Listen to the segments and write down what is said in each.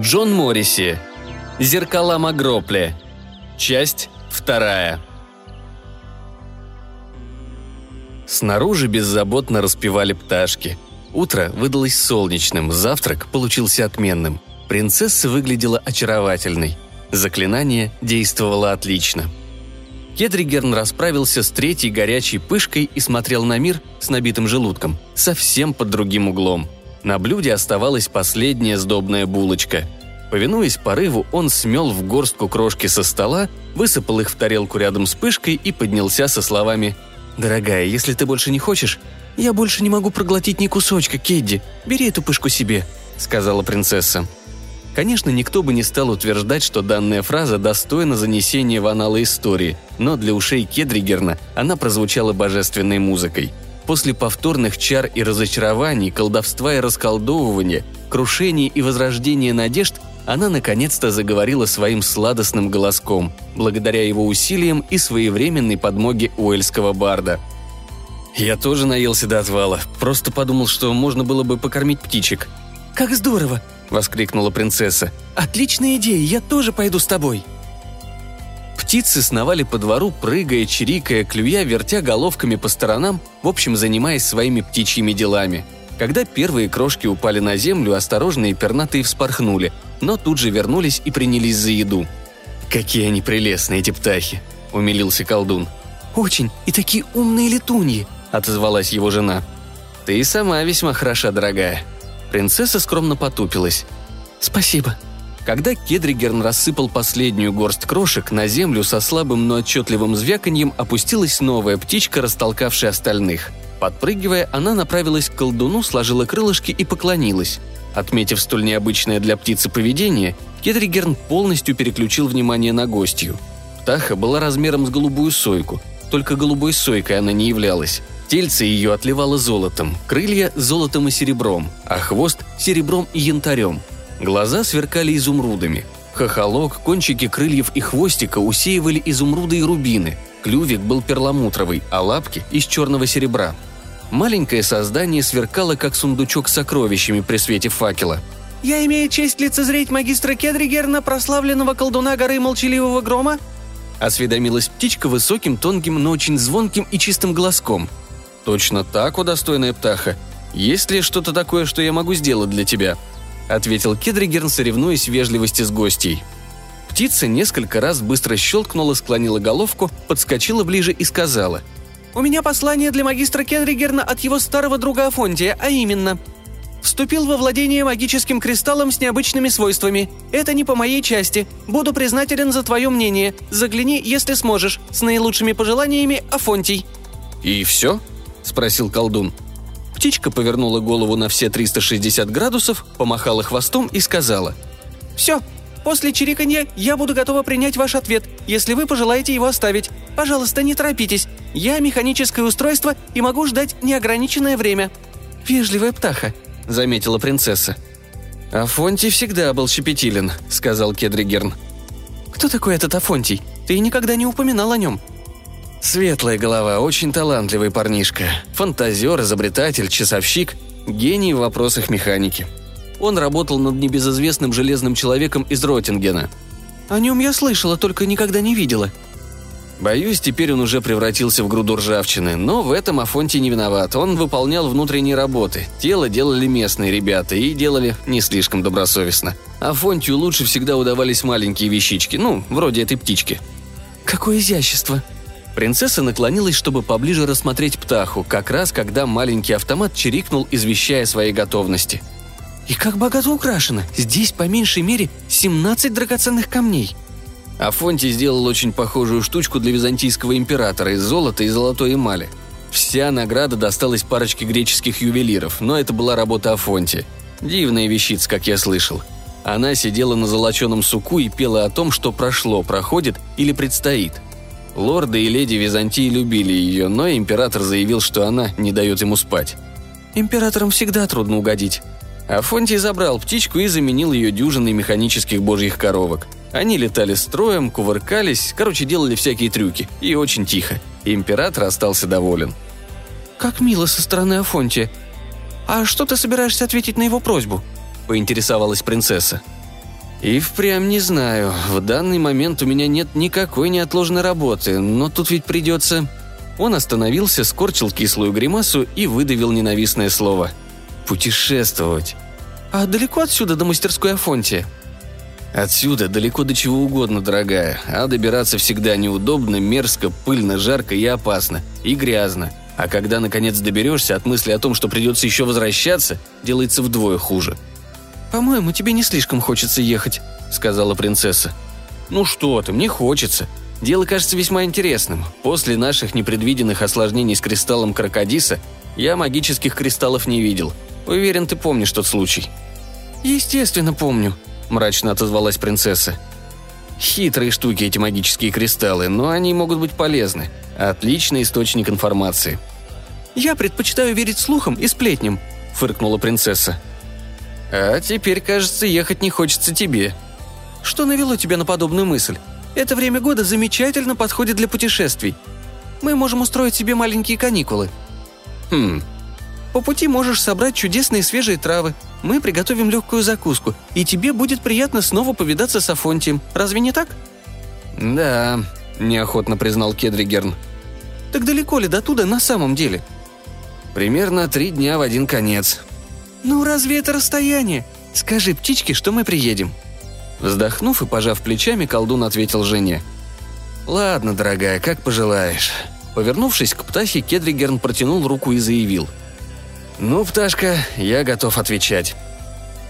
Джон Морриси. Зеркала Магропле. Часть вторая. Снаружи беззаботно распевали пташки. Утро выдалось солнечным, завтрак получился отменным. Принцесса выглядела очаровательной. Заклинание действовало отлично. Кедригерн расправился с третьей горячей пышкой и смотрел на мир с набитым желудком, совсем под другим углом. На блюде оставалась последняя сдобная булочка. Повинуясь порыву, он смел в горстку крошки со стола, высыпал их в тарелку рядом с пышкой и поднялся со словами «Дорогая, если ты больше не хочешь, я больше не могу проглотить ни кусочка, Кедди. Бери эту пышку себе», — сказала принцесса. Конечно, никто бы не стал утверждать, что данная фраза достойна занесения в аналы истории, но для ушей Кедригерна она прозвучала божественной музыкой. После повторных чар и разочарований, колдовства и расколдовывания, крушений и возрождения надежд, она наконец-то заговорила своим сладостным голоском, благодаря его усилиям и своевременной подмоге уэльского барда. «Я тоже наелся до отвала, просто подумал, что можно было бы покормить птичек». «Как здорово!» – воскликнула принцесса. «Отличная идея, я тоже пойду с тобой!» Птицы сновали по двору, прыгая, чирикая, клюя, вертя головками по сторонам, в общем, занимаясь своими птичьими делами. Когда первые крошки упали на землю, осторожные пернатые вспорхнули, но тут же вернулись и принялись за еду. «Какие они прелестные, эти птахи!» – умилился колдун. «Очень, и такие умные летуньи!» – отозвалась его жена. «Ты и сама весьма хороша, дорогая», Принцесса скромно потупилась. «Спасибо». Когда Кедригерн рассыпал последнюю горсть крошек, на землю со слабым, но отчетливым звяканьем опустилась новая птичка, растолкавшая остальных. Подпрыгивая, она направилась к колдуну, сложила крылышки и поклонилась. Отметив столь необычное для птицы поведение, Кедригерн полностью переключил внимание на гостью. Птаха была размером с голубую сойку, только голубой сойкой она не являлась. Тельце ее отливало золотом, крылья – золотом и серебром, а хвост – серебром и янтарем. Глаза сверкали изумрудами. Хохолок, кончики крыльев и хвостика усеивали изумруды и рубины. Клювик был перламутровый, а лапки – из черного серебра. Маленькое создание сверкало, как сундучок с сокровищами при свете факела. «Я имею честь лицезреть магистра Кедригерна, прославленного колдуна горы Молчаливого Грома?» Осведомилась птичка высоким, тонким, но очень звонким и чистым голоском – «Точно так, удостойная птаха. Есть ли что-то такое, что я могу сделать для тебя?» – ответил Кедригерн, соревнуясь в вежливости с гостей. Птица несколько раз быстро щелкнула, склонила головку, подскочила ближе и сказала. «У меня послание для магистра Кедригерна от его старого друга Афонтия, а именно – Вступил во владение магическим кристаллом с необычными свойствами. Это не по моей части. Буду признателен за твое мнение. Загляни, если сможешь. С наилучшими пожеланиями, Афонтий». «И все?» – спросил колдун. Птичка повернула голову на все 360 градусов, помахала хвостом и сказала. «Все, после чириканья я буду готова принять ваш ответ, если вы пожелаете его оставить. Пожалуйста, не торопитесь. Я механическое устройство и могу ждать неограниченное время». «Вежливая птаха», – заметила принцесса. «Афонтий всегда был щепетилен», – сказал Кедригерн. «Кто такой этот Афонтий? Ты никогда не упоминал о нем», Светлая голова, очень талантливый парнишка. Фантазер, изобретатель, часовщик, гений в вопросах механики. Он работал над небезызвестным железным человеком из Ротингена. О нем я слышала, только никогда не видела. Боюсь, теперь он уже превратился в груду ржавчины, но в этом Афонтий не виноват. Он выполнял внутренние работы. Тело делали местные ребята и делали не слишком добросовестно. Афонтию лучше всегда удавались маленькие вещички, ну, вроде этой птички. «Какое изящество!» Принцесса наклонилась, чтобы поближе рассмотреть птаху, как раз когда маленький автомат чирикнул, извещая своей готовности. «И как богато украшено! Здесь по меньшей мере 17 драгоценных камней!» Афонтий сделал очень похожую штучку для византийского императора из золота и золотой эмали. Вся награда досталась парочке греческих ювелиров, но это была работа Афонти. Дивная вещица, как я слышал. Она сидела на золоченом суку и пела о том, что прошло, проходит или предстоит – Лорды и леди Византии любили ее, но император заявил, что она не дает ему спать. «Императорам всегда трудно угодить». Афонтий забрал птичку и заменил ее дюжиной механических божьих коровок. Они летали строем, кувыркались, короче, делали всякие трюки. И очень тихо. Император остался доволен. «Как мило со стороны Афонтия. А что ты собираешься ответить на его просьбу?» – поинтересовалась принцесса. «И впрямь не знаю. В данный момент у меня нет никакой неотложной работы, но тут ведь придется...» Он остановился, скорчил кислую гримасу и выдавил ненавистное слово. «Путешествовать». «А далеко отсюда до мастерской Афонтия?» «Отсюда далеко до чего угодно, дорогая, а добираться всегда неудобно, мерзко, пыльно, жарко и опасно. И грязно. А когда, наконец, доберешься, от мысли о том, что придется еще возвращаться, делается вдвое хуже». «По-моему, тебе не слишком хочется ехать», — сказала принцесса. «Ну что ты, мне хочется. Дело кажется весьма интересным. После наших непредвиденных осложнений с кристаллом Крокодиса я магических кристаллов не видел. Уверен, ты помнишь тот случай». «Естественно, помню», – мрачно отозвалась принцесса. «Хитрые штуки эти магические кристаллы, но они могут быть полезны. Отличный источник информации». «Я предпочитаю верить слухам и сплетням», – фыркнула принцесса. «А теперь, кажется, ехать не хочется тебе». «Что навело тебя на подобную мысль? Это время года замечательно подходит для путешествий. Мы можем устроить себе маленькие каникулы». «Хм». «По пути можешь собрать чудесные свежие травы. Мы приготовим легкую закуску, и тебе будет приятно снова повидаться с Афонтием. Разве не так?» «Да», – неохотно признал Кедригерн. «Так далеко ли до туда на самом деле?» «Примерно три дня в один конец». «Ну разве это расстояние? Скажи птичке, что мы приедем», Вздохнув и пожав плечами, колдун ответил жене. «Ладно, дорогая, как пожелаешь». Повернувшись к птахе, Кедригерн протянул руку и заявил. «Ну, пташка, я готов отвечать».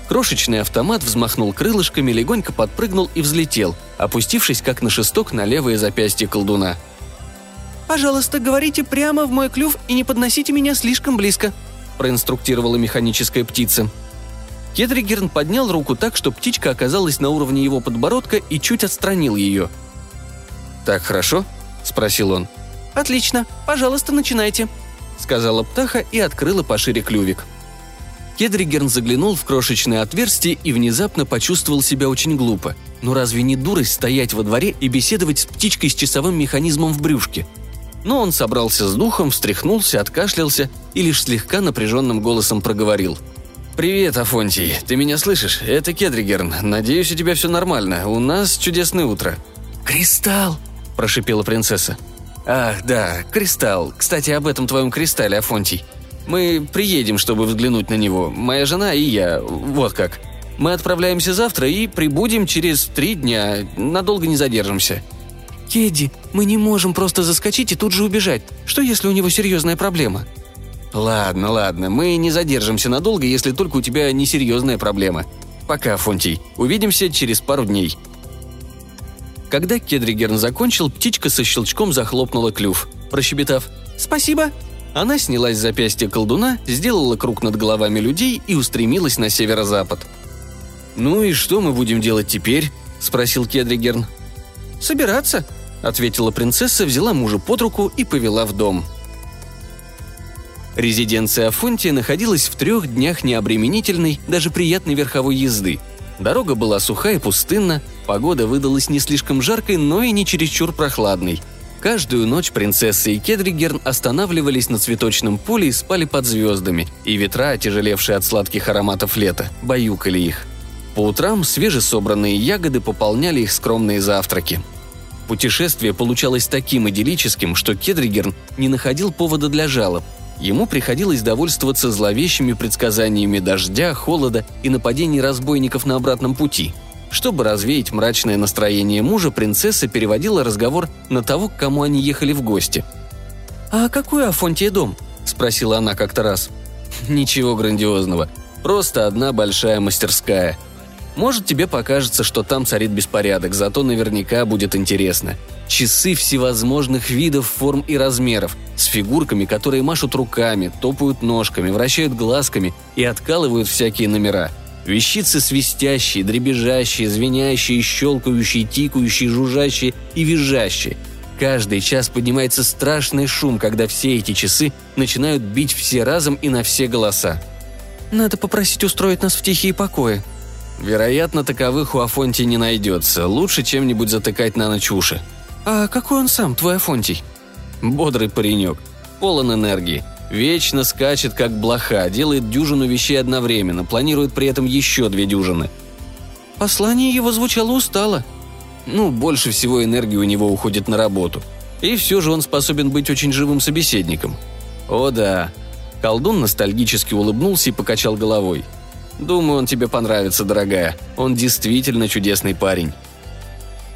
Крошечный автомат взмахнул крылышками, легонько подпрыгнул и взлетел, опустившись как на шесток на левое запястье колдуна. «Пожалуйста, говорите прямо в мой клюв и не подносите меня слишком близко», проинструктировала механическая птица. Кедригерн поднял руку так, что птичка оказалась на уровне его подбородка и чуть отстранил ее. «Так хорошо?» – спросил он. «Отлично. Пожалуйста, начинайте», – сказала птаха и открыла пошире клювик. Кедригерн заглянул в крошечное отверстие и внезапно почувствовал себя очень глупо. Но разве не дурость стоять во дворе и беседовать с птичкой с часовым механизмом в брюшке? Но он собрался с духом, встряхнулся, откашлялся и лишь слегка напряженным голосом проговорил – «Привет, Афонтий. Ты меня слышишь? Это Кедригерн. Надеюсь, у тебя все нормально. У нас чудесное утро». «Кристалл!» – прошипела принцесса. «Ах, да, кристалл. Кстати, об этом твоем кристалле, Афонтий. Мы приедем, чтобы взглянуть на него. Моя жена и я. Вот как. Мы отправляемся завтра и прибудем через три дня. Надолго не задержимся». «Кедди, мы не можем просто заскочить и тут же убежать. Что, если у него серьезная проблема?» «Ладно, ладно, мы не задержимся надолго, если только у тебя несерьезная проблема. Пока, Фонтий. Увидимся через пару дней». Когда Кедригерн закончил, птичка со щелчком захлопнула клюв, прощебетав «Спасибо!» Она снялась с запястья колдуна, сделала круг над головами людей и устремилась на северо-запад. «Ну и что мы будем делать теперь?» – спросил Кедригерн. «Собираться», – ответила принцесса, взяла мужа под руку и повела в дом – Резиденция Афонтия находилась в трех днях необременительной, даже приятной верховой езды. Дорога была суха и пустынна, погода выдалась не слишком жаркой, но и не чересчур прохладной. Каждую ночь принцесса и Кедригерн останавливались на цветочном поле и спали под звездами, и ветра, отяжелевшие от сладких ароматов лета, баюкали их. По утрам свежесобранные ягоды пополняли их скромные завтраки. Путешествие получалось таким идиллическим, что Кедригерн не находил повода для жалоб – Ему приходилось довольствоваться зловещими предсказаниями дождя, холода и нападений разбойников на обратном пути. Чтобы развеять мрачное настроение мужа, принцесса переводила разговор на того, к кому они ехали в гости. «А какой Афонтия дом?» – спросила она как-то раз. «Ничего грандиозного. Просто одна большая мастерская. Может, тебе покажется, что там царит беспорядок, зато наверняка будет интересно. Часы всевозможных видов, форм и размеров, с фигурками, которые машут руками, топают ножками, вращают глазками и откалывают всякие номера. Вещицы свистящие, дребезжащие, звенящие, щелкающие, тикающие, жужжащие и визжащие. Каждый час поднимается страшный шум, когда все эти часы начинают бить все разом и на все голоса. «Надо попросить устроить нас в тихие покои», Вероятно, таковых у Афонти не найдется. Лучше чем-нибудь затыкать на ночь уши. «А какой он сам, твой Афонтий?» «Бодрый паренек. Полон энергии. Вечно скачет, как блоха, делает дюжину вещей одновременно, планирует при этом еще две дюжины. Послание его звучало устало. Ну, больше всего энергии у него уходит на работу. И все же он способен быть очень живым собеседником. О да. Колдун ностальгически улыбнулся и покачал головой. Думаю, он тебе понравится, дорогая. Он действительно чудесный парень.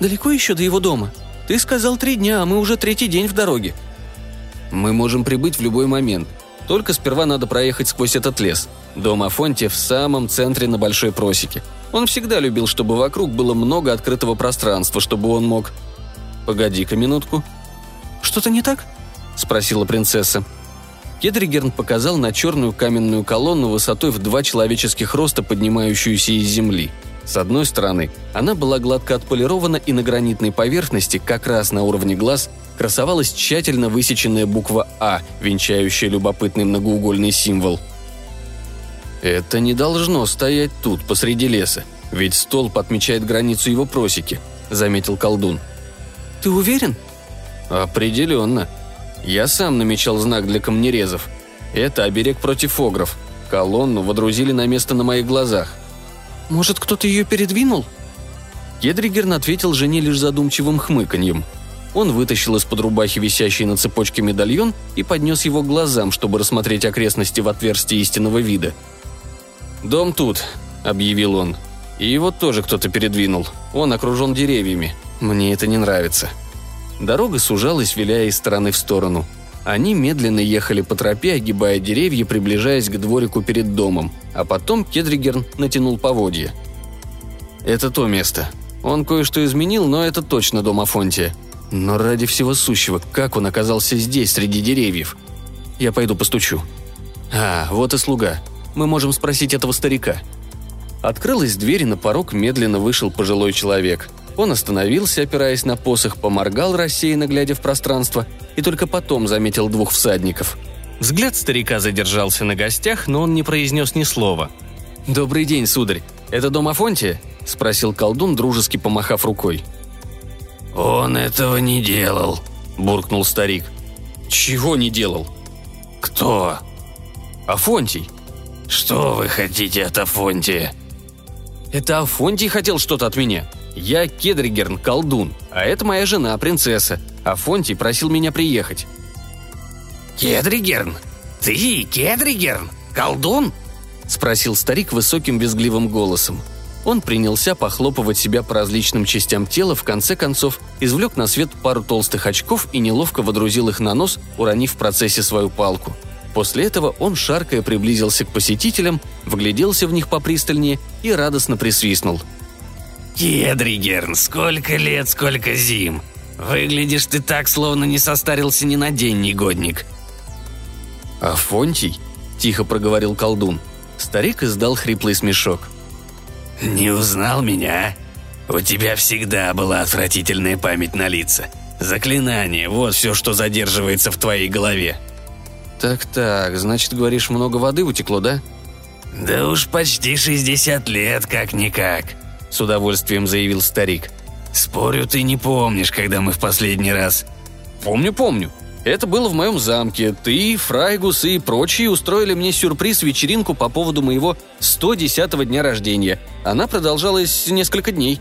Далеко еще до его дома? Ты сказал три дня, а мы уже третий день в дороге. Мы можем прибыть в любой момент. Только сперва надо проехать сквозь этот лес. Дом Афонти в самом центре на Большой Просеке. Он всегда любил, чтобы вокруг было много открытого пространства, чтобы он мог... Погоди-ка минутку. Что-то не так? Спросила принцесса. Кедригерн показал на черную каменную колонну высотой в два человеческих роста, поднимающуюся из земли. С одной стороны, она была гладко отполирована, и на гранитной поверхности, как раз на уровне глаз, красовалась тщательно высеченная буква «А», венчающая любопытный многоугольный символ. «Это не должно стоять тут, посреди леса, ведь столб отмечает границу его просеки», — заметил колдун. «Ты уверен?» «Определенно. Я сам намечал знак для камнерезов. Это оберег против огров. Колонну водрузили на место на моих глазах. Может, кто-то ее передвинул?» Кедригерн ответил жене лишь задумчивым хмыканьем. Он вытащил из-под рубахи висящий на цепочке медальон и поднес его к глазам, чтобы рассмотреть окрестности в отверстии истинного вида. «Дом тут», — объявил он. «И его тоже кто-то передвинул. Он окружен деревьями. Мне это не нравится». Дорога сужалась, виляя из стороны в сторону. Они медленно ехали по тропе, огибая деревья, приближаясь к дворику перед домом, а потом Кедригерн натянул поводья. «Это то место. Он кое-что изменил, но это точно дом Афонтия. Но ради всего сущего, как он оказался здесь, среди деревьев? Я пойду постучу». «А, вот и слуга. Мы можем спросить этого старика». Открылась дверь, и на порог медленно вышел пожилой человек – он остановился, опираясь на посох, поморгал, рассеянно глядя в пространство, и только потом заметил двух всадников. Взгляд старика задержался на гостях, но он не произнес ни слова. «Добрый день, сударь. Это дом Афонтия?» – спросил колдун, дружески помахав рукой. «Он этого не делал», – буркнул старик. «Чего не делал?» «Кто?» «Афонтий». «Что вы хотите от Афонтия?» «Это Афонтий хотел что-то от меня», я Кедригерн, колдун, а это моя жена, принцесса. А Фонтий просил меня приехать». «Кедригерн? Ты Кедригерн? Колдун?» – спросил старик высоким визгливым голосом. Он принялся похлопывать себя по различным частям тела, в конце концов извлек на свет пару толстых очков и неловко водрузил их на нос, уронив в процессе свою палку. После этого он, шаркая, приблизился к посетителям, вгляделся в них попристальнее и радостно присвистнул – «Кедригерн, сколько лет, сколько зим! Выглядишь ты так, словно не состарился ни на день, негодник!» «Афонтий?» – тихо проговорил колдун. Старик издал хриплый смешок. «Не узнал меня? У тебя всегда была отвратительная память на лица. Заклинание – вот все, что задерживается в твоей голове». «Так-так, значит, говоришь, много воды утекло, да?» «Да уж почти 60 лет, как-никак», с удовольствием заявил старик. «Спорю, ты не помнишь, когда мы в последний раз...» «Помню, помню. Это было в моем замке. Ты, Фрайгус и прочие устроили мне сюрприз-вечеринку по поводу моего 110-го дня рождения. Она продолжалась несколько дней».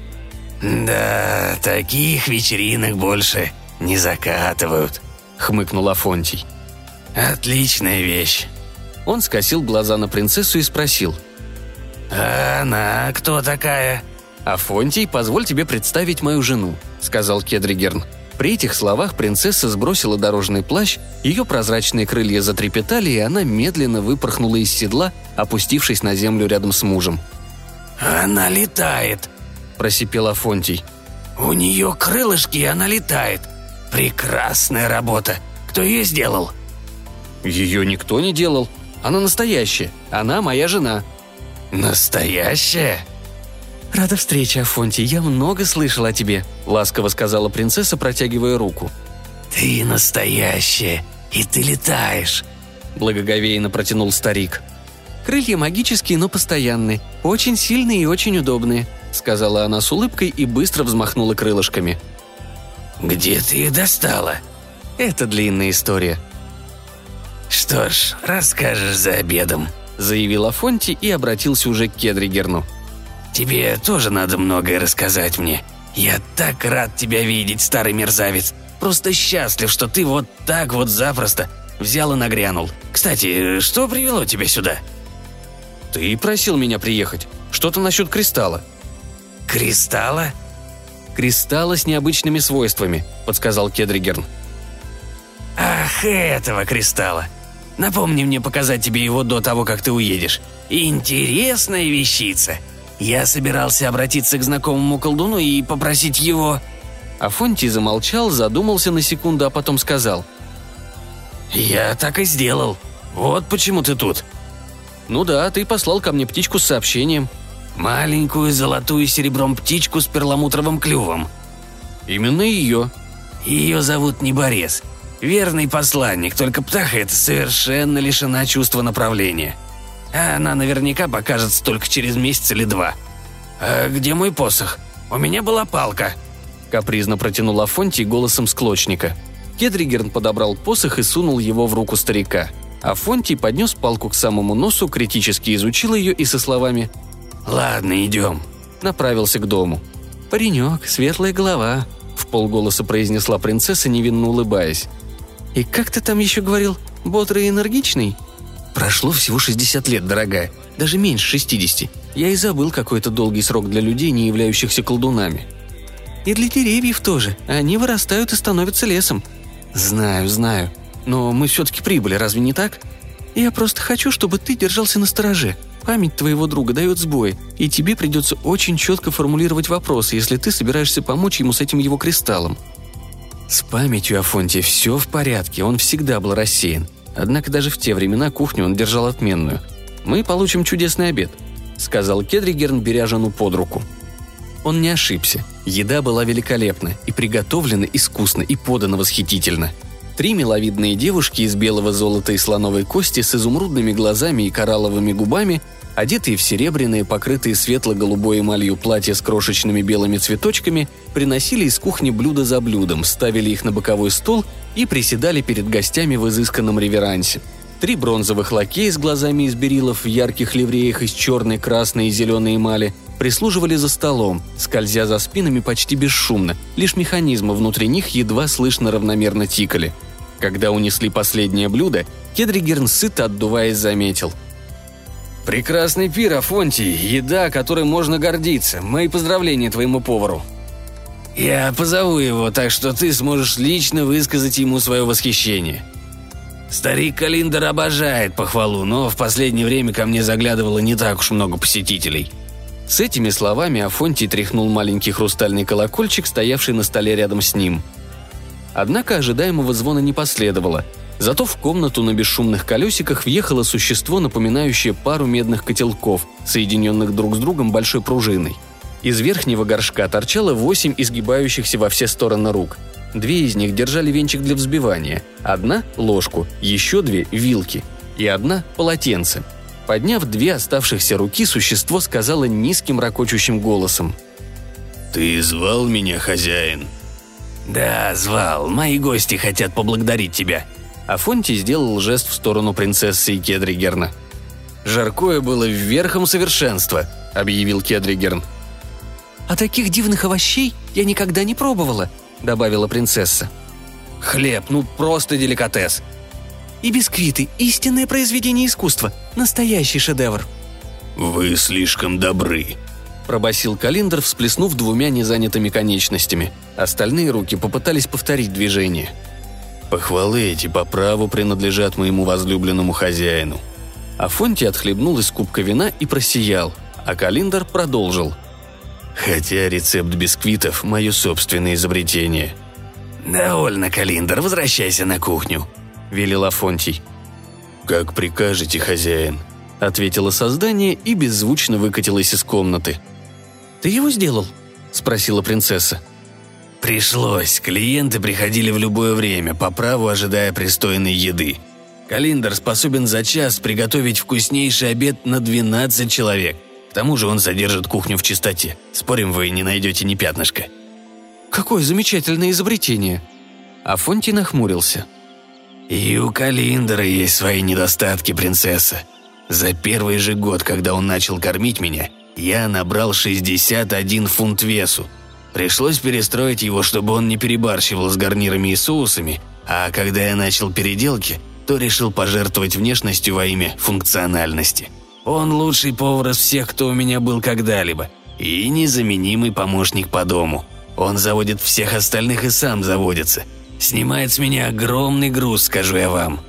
«Да, таких вечеринок больше не закатывают», — хмыкнул Афонтий. «Отличная вещь». Он скосил глаза на принцессу и спросил. «А она кто такая?» «Афонтий, позволь тебе представить мою жену», — сказал Кедригерн. При этих словах принцесса сбросила дорожный плащ, ее прозрачные крылья затрепетали, и она медленно выпорхнула из седла, опустившись на землю рядом с мужем. «Она летает», – просипел Афонтий. «У нее крылышки, и она летает. Прекрасная работа. Кто ее сделал?» «Ее никто не делал. Она настоящая. Она моя жена». «Настоящая?» «Рада встрече, Афонти, я много слышала о тебе», — ласково сказала принцесса, протягивая руку. «Ты настоящая, и ты летаешь», — благоговейно протянул старик. «Крылья магические, но постоянные, очень сильные и очень удобные», — сказала она с улыбкой и быстро взмахнула крылышками. «Где ты их достала?» «Это длинная история». «Что ж, расскажешь за обедом», — заявил Афонти и обратился уже к Кедригерну. Тебе тоже надо многое рассказать мне. Я так рад тебя видеть, старый мерзавец. Просто счастлив, что ты вот так вот запросто взял и нагрянул. Кстати, что привело тебя сюда?» «Ты просил меня приехать. Что-то насчет кристалла». «Кристалла?» «Кристалла с необычными свойствами», — подсказал Кедригерн. «Ах, этого кристалла! Напомни мне показать тебе его до того, как ты уедешь. Интересная вещица. Я собирался обратиться к знакомому колдуну и попросить его...» Афонтий замолчал, задумался на секунду, а потом сказал. «Я так и сделал. Вот почему ты тут». «Ну да, ты послал ко мне птичку с сообщением». «Маленькую золотую серебром птичку с перламутровым клювом». «Именно ее». «Ее зовут Неборез. Верный посланник, только птаха эта совершенно лишена чувства направления. А она наверняка покажется только через месяц или два. А где мой посох? У меня была палка». Капризно протянул Афонтий голосом склочника. Кедригерн подобрал посох и сунул его в руку старика. Афонтий поднес палку к самому носу, критически изучил ее и со словами «Ладно, идем», направился к дому. «Паренек, светлая голова», — в полголоса произнесла принцесса, невинно улыбаясь. «И как ты там еще говорил? Бодрый и энергичный?» «Прошло всего 60 лет, дорогая. Даже меньше 60. Я и забыл какой-то долгий срок для людей, не являющихся колдунами». «И для деревьев тоже. Они вырастают и становятся лесом». «Знаю, знаю. Но мы все-таки прибыли, разве не так?» «Я просто хочу, чтобы ты держался на стороже. Память твоего друга дает сбои, и тебе придется очень четко формулировать вопросы, если ты собираешься помочь ему с этим его кристаллом». С памятью Афонтия все в порядке, он всегда был рассеян. Однако даже в те времена кухню он держал отменную. «Мы получим чудесный обед», — сказал Кедригерн, беря жену под руку. Он не ошибся. Еда была великолепна, и приготовлена искусно, и подана восхитительно. Три миловидные девушки из белого золота и слоновой кости с изумрудными глазами и коралловыми губами, одетые в серебряные, покрытые светло-голубой эмалью платья с крошечными белыми цветочками, приносили из кухни блюдо за блюдом, ставили их на боковой стол и приседали перед гостями в изысканном реверансе. Три бронзовых лакея с глазами из берилов в ярких ливреях из черной, красной и зеленой эмали прислуживали за столом, скользя за спинами почти бесшумно, лишь механизмы внутри них едва слышно равномерно тикали. Когда унесли последнее блюдо, Кедригерн сыто отдуваясь заметил. «Прекрасный пир, Афонтий, еда, которой можно гордиться. Мои поздравления твоему повару». «Я позову его, так что ты сможешь лично высказать ему свое восхищение», Старик Калиндер обожает похвалу, но в последнее время ко мне заглядывало не так уж много посетителей. С этими словами Афонтий тряхнул маленький хрустальный колокольчик, стоявший на столе рядом с ним. Однако ожидаемого звона не последовало. Зато в комнату на бесшумных колесиках въехало существо, напоминающее пару медных котелков, соединенных друг с другом большой пружиной. Из верхнего горшка торчало восемь изгибающихся во все стороны рук – Две из них держали венчик для взбивания, одна – ложку, еще две – вилки и одна – полотенце. Подняв две оставшихся руки, существо сказало низким ракочущим голосом. «Ты звал меня, хозяин?» «Да, звал. Мои гости хотят поблагодарить тебя». Афонти сделал жест в сторону принцессы и Кедригерна. «Жаркое было верхом совершенства», — объявил Кедригерн. «А таких дивных овощей я никогда не пробовала», добавила принцесса. «Хлеб, ну просто деликатес!» «И бисквиты – истинное произведение искусства, настоящий шедевр!» «Вы слишком добры», – пробасил Калиндр, всплеснув двумя незанятыми конечностями. Остальные руки попытались повторить движение. «Похвалы эти по праву принадлежат моему возлюбленному хозяину». Афонти отхлебнул из кубка вина и просиял, а Калиндр продолжил – Хотя рецепт бисквитов – мое собственное изобретение. «Довольно, Калиндр, возвращайся на кухню», – велел Афонтий. «Как прикажете, хозяин», – ответило создание и беззвучно выкатилось из комнаты. «Ты его сделал?» – спросила принцесса. «Пришлось. Клиенты приходили в любое время, по праву ожидая пристойной еды. Калиндр способен за час приготовить вкуснейший обед на 12 человек – к тому же он содержит кухню в чистоте. Спорим, вы не найдете ни пятнышка». «Какое замечательное изобретение!» Афонтий нахмурился. «И у Калиндера есть свои недостатки, принцесса. За первый же год, когда он начал кормить меня, я набрал 61 фунт весу. Пришлось перестроить его, чтобы он не перебарщивал с гарнирами и соусами, а когда я начал переделки, то решил пожертвовать внешностью во имя функциональности. Он лучший повар из всех, кто у меня был когда-либо, и незаменимый помощник по дому. Он заводит всех остальных и сам заводится. Снимает с меня огромный груз, скажу я вам».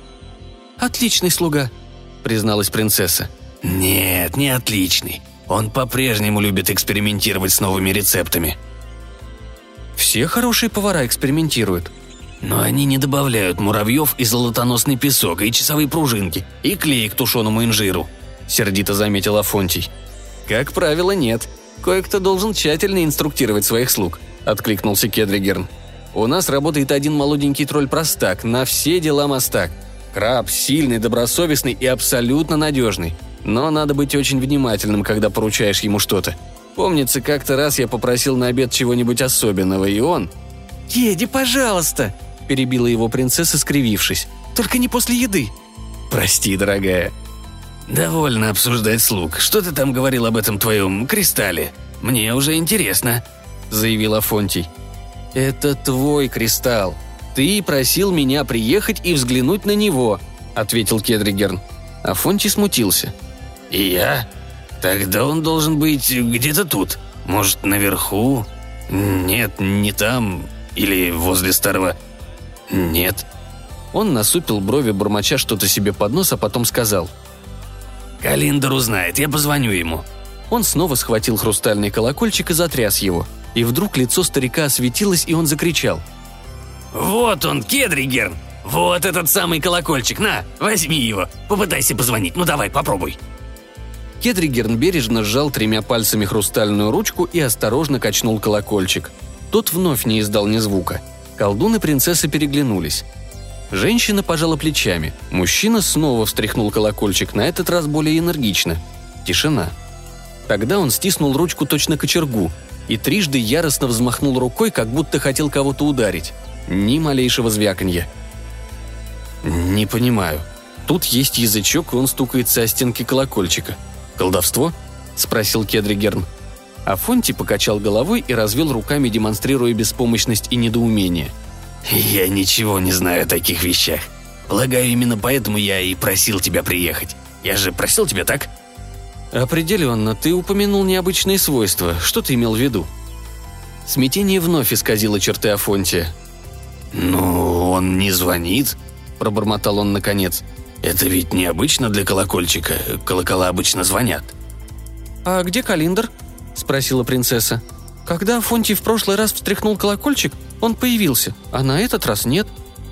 «Отличный слуга», — призналась принцесса. «Нет, не отличный. Он по-прежнему любит экспериментировать с новыми рецептами». «Все хорошие повара экспериментируют», но они не добавляют муравьев и золотоносный песок, и часовые пружинки, и клей к тушеному инжиру», – сердито заметил Афонтий. «Как правило, нет. Кое-кто должен тщательно инструктировать своих слуг», – откликнулся Кедригерн. «У нас работает один молоденький тролль-простак, на все дела мастак. Краб сильный, добросовестный и абсолютно надежный. Но надо быть очень внимательным, когда поручаешь ему что-то. Помнится, как-то раз я попросил на обед чего-нибудь особенного, и он...» «Еди, пожалуйста!» – перебила его принцесса, скривившись. «Только не после еды!» «Прости, дорогая». «Довольно обсуждать слуг. Что ты там говорил об этом твоем кристалле? Мне уже интересно», – заявил Афонтий. «Это твой кристалл. Ты просил меня приехать и взглянуть на него», – ответил Кедригерн. Афонтий смутился. «И я? Тогда он должен быть где-то тут. Может, наверху? Нет, не там. Или возле старого «Нет». Он насупил брови, бормоча что-то себе под нос, а потом сказал. «Калиндер узнает, я позвоню ему». Он снова схватил хрустальный колокольчик и затряс его. И вдруг лицо старика осветилось, и он закричал. «Вот он, Кедригерн! Вот этот самый колокольчик! На, возьми его! Попытайся позвонить, ну давай, попробуй!» Кедригерн бережно сжал тремя пальцами хрустальную ручку и осторожно качнул колокольчик. Тот вновь не издал ни звука – Колдун и принцесса переглянулись. Женщина пожала плечами. Мужчина снова встряхнул колокольчик, на этот раз более энергично. Тишина. Тогда он стиснул ручку точно кочергу и трижды яростно взмахнул рукой, как будто хотел кого-то ударить. Ни малейшего звяканья. «Не понимаю. Тут есть язычок, и он стукается о стенки колокольчика. Колдовство?» – спросил Кедригерн. Афонти покачал головой и развел руками, демонстрируя беспомощность и недоумение. «Я ничего не знаю о таких вещах. Полагаю, именно поэтому я и просил тебя приехать. Я же просил тебя, так?» «Определенно, ты упомянул необычные свойства. Что ты имел в виду?» Смятение вновь исказило черты Афонтия. «Ну, он не звонит», – пробормотал он наконец. «Это ведь необычно для колокольчика. Колокола обычно звонят». «А где Калиндр?» – спросила принцесса. «Когда Фонти в прошлый раз встряхнул колокольчик, он появился, а на этот раз нет».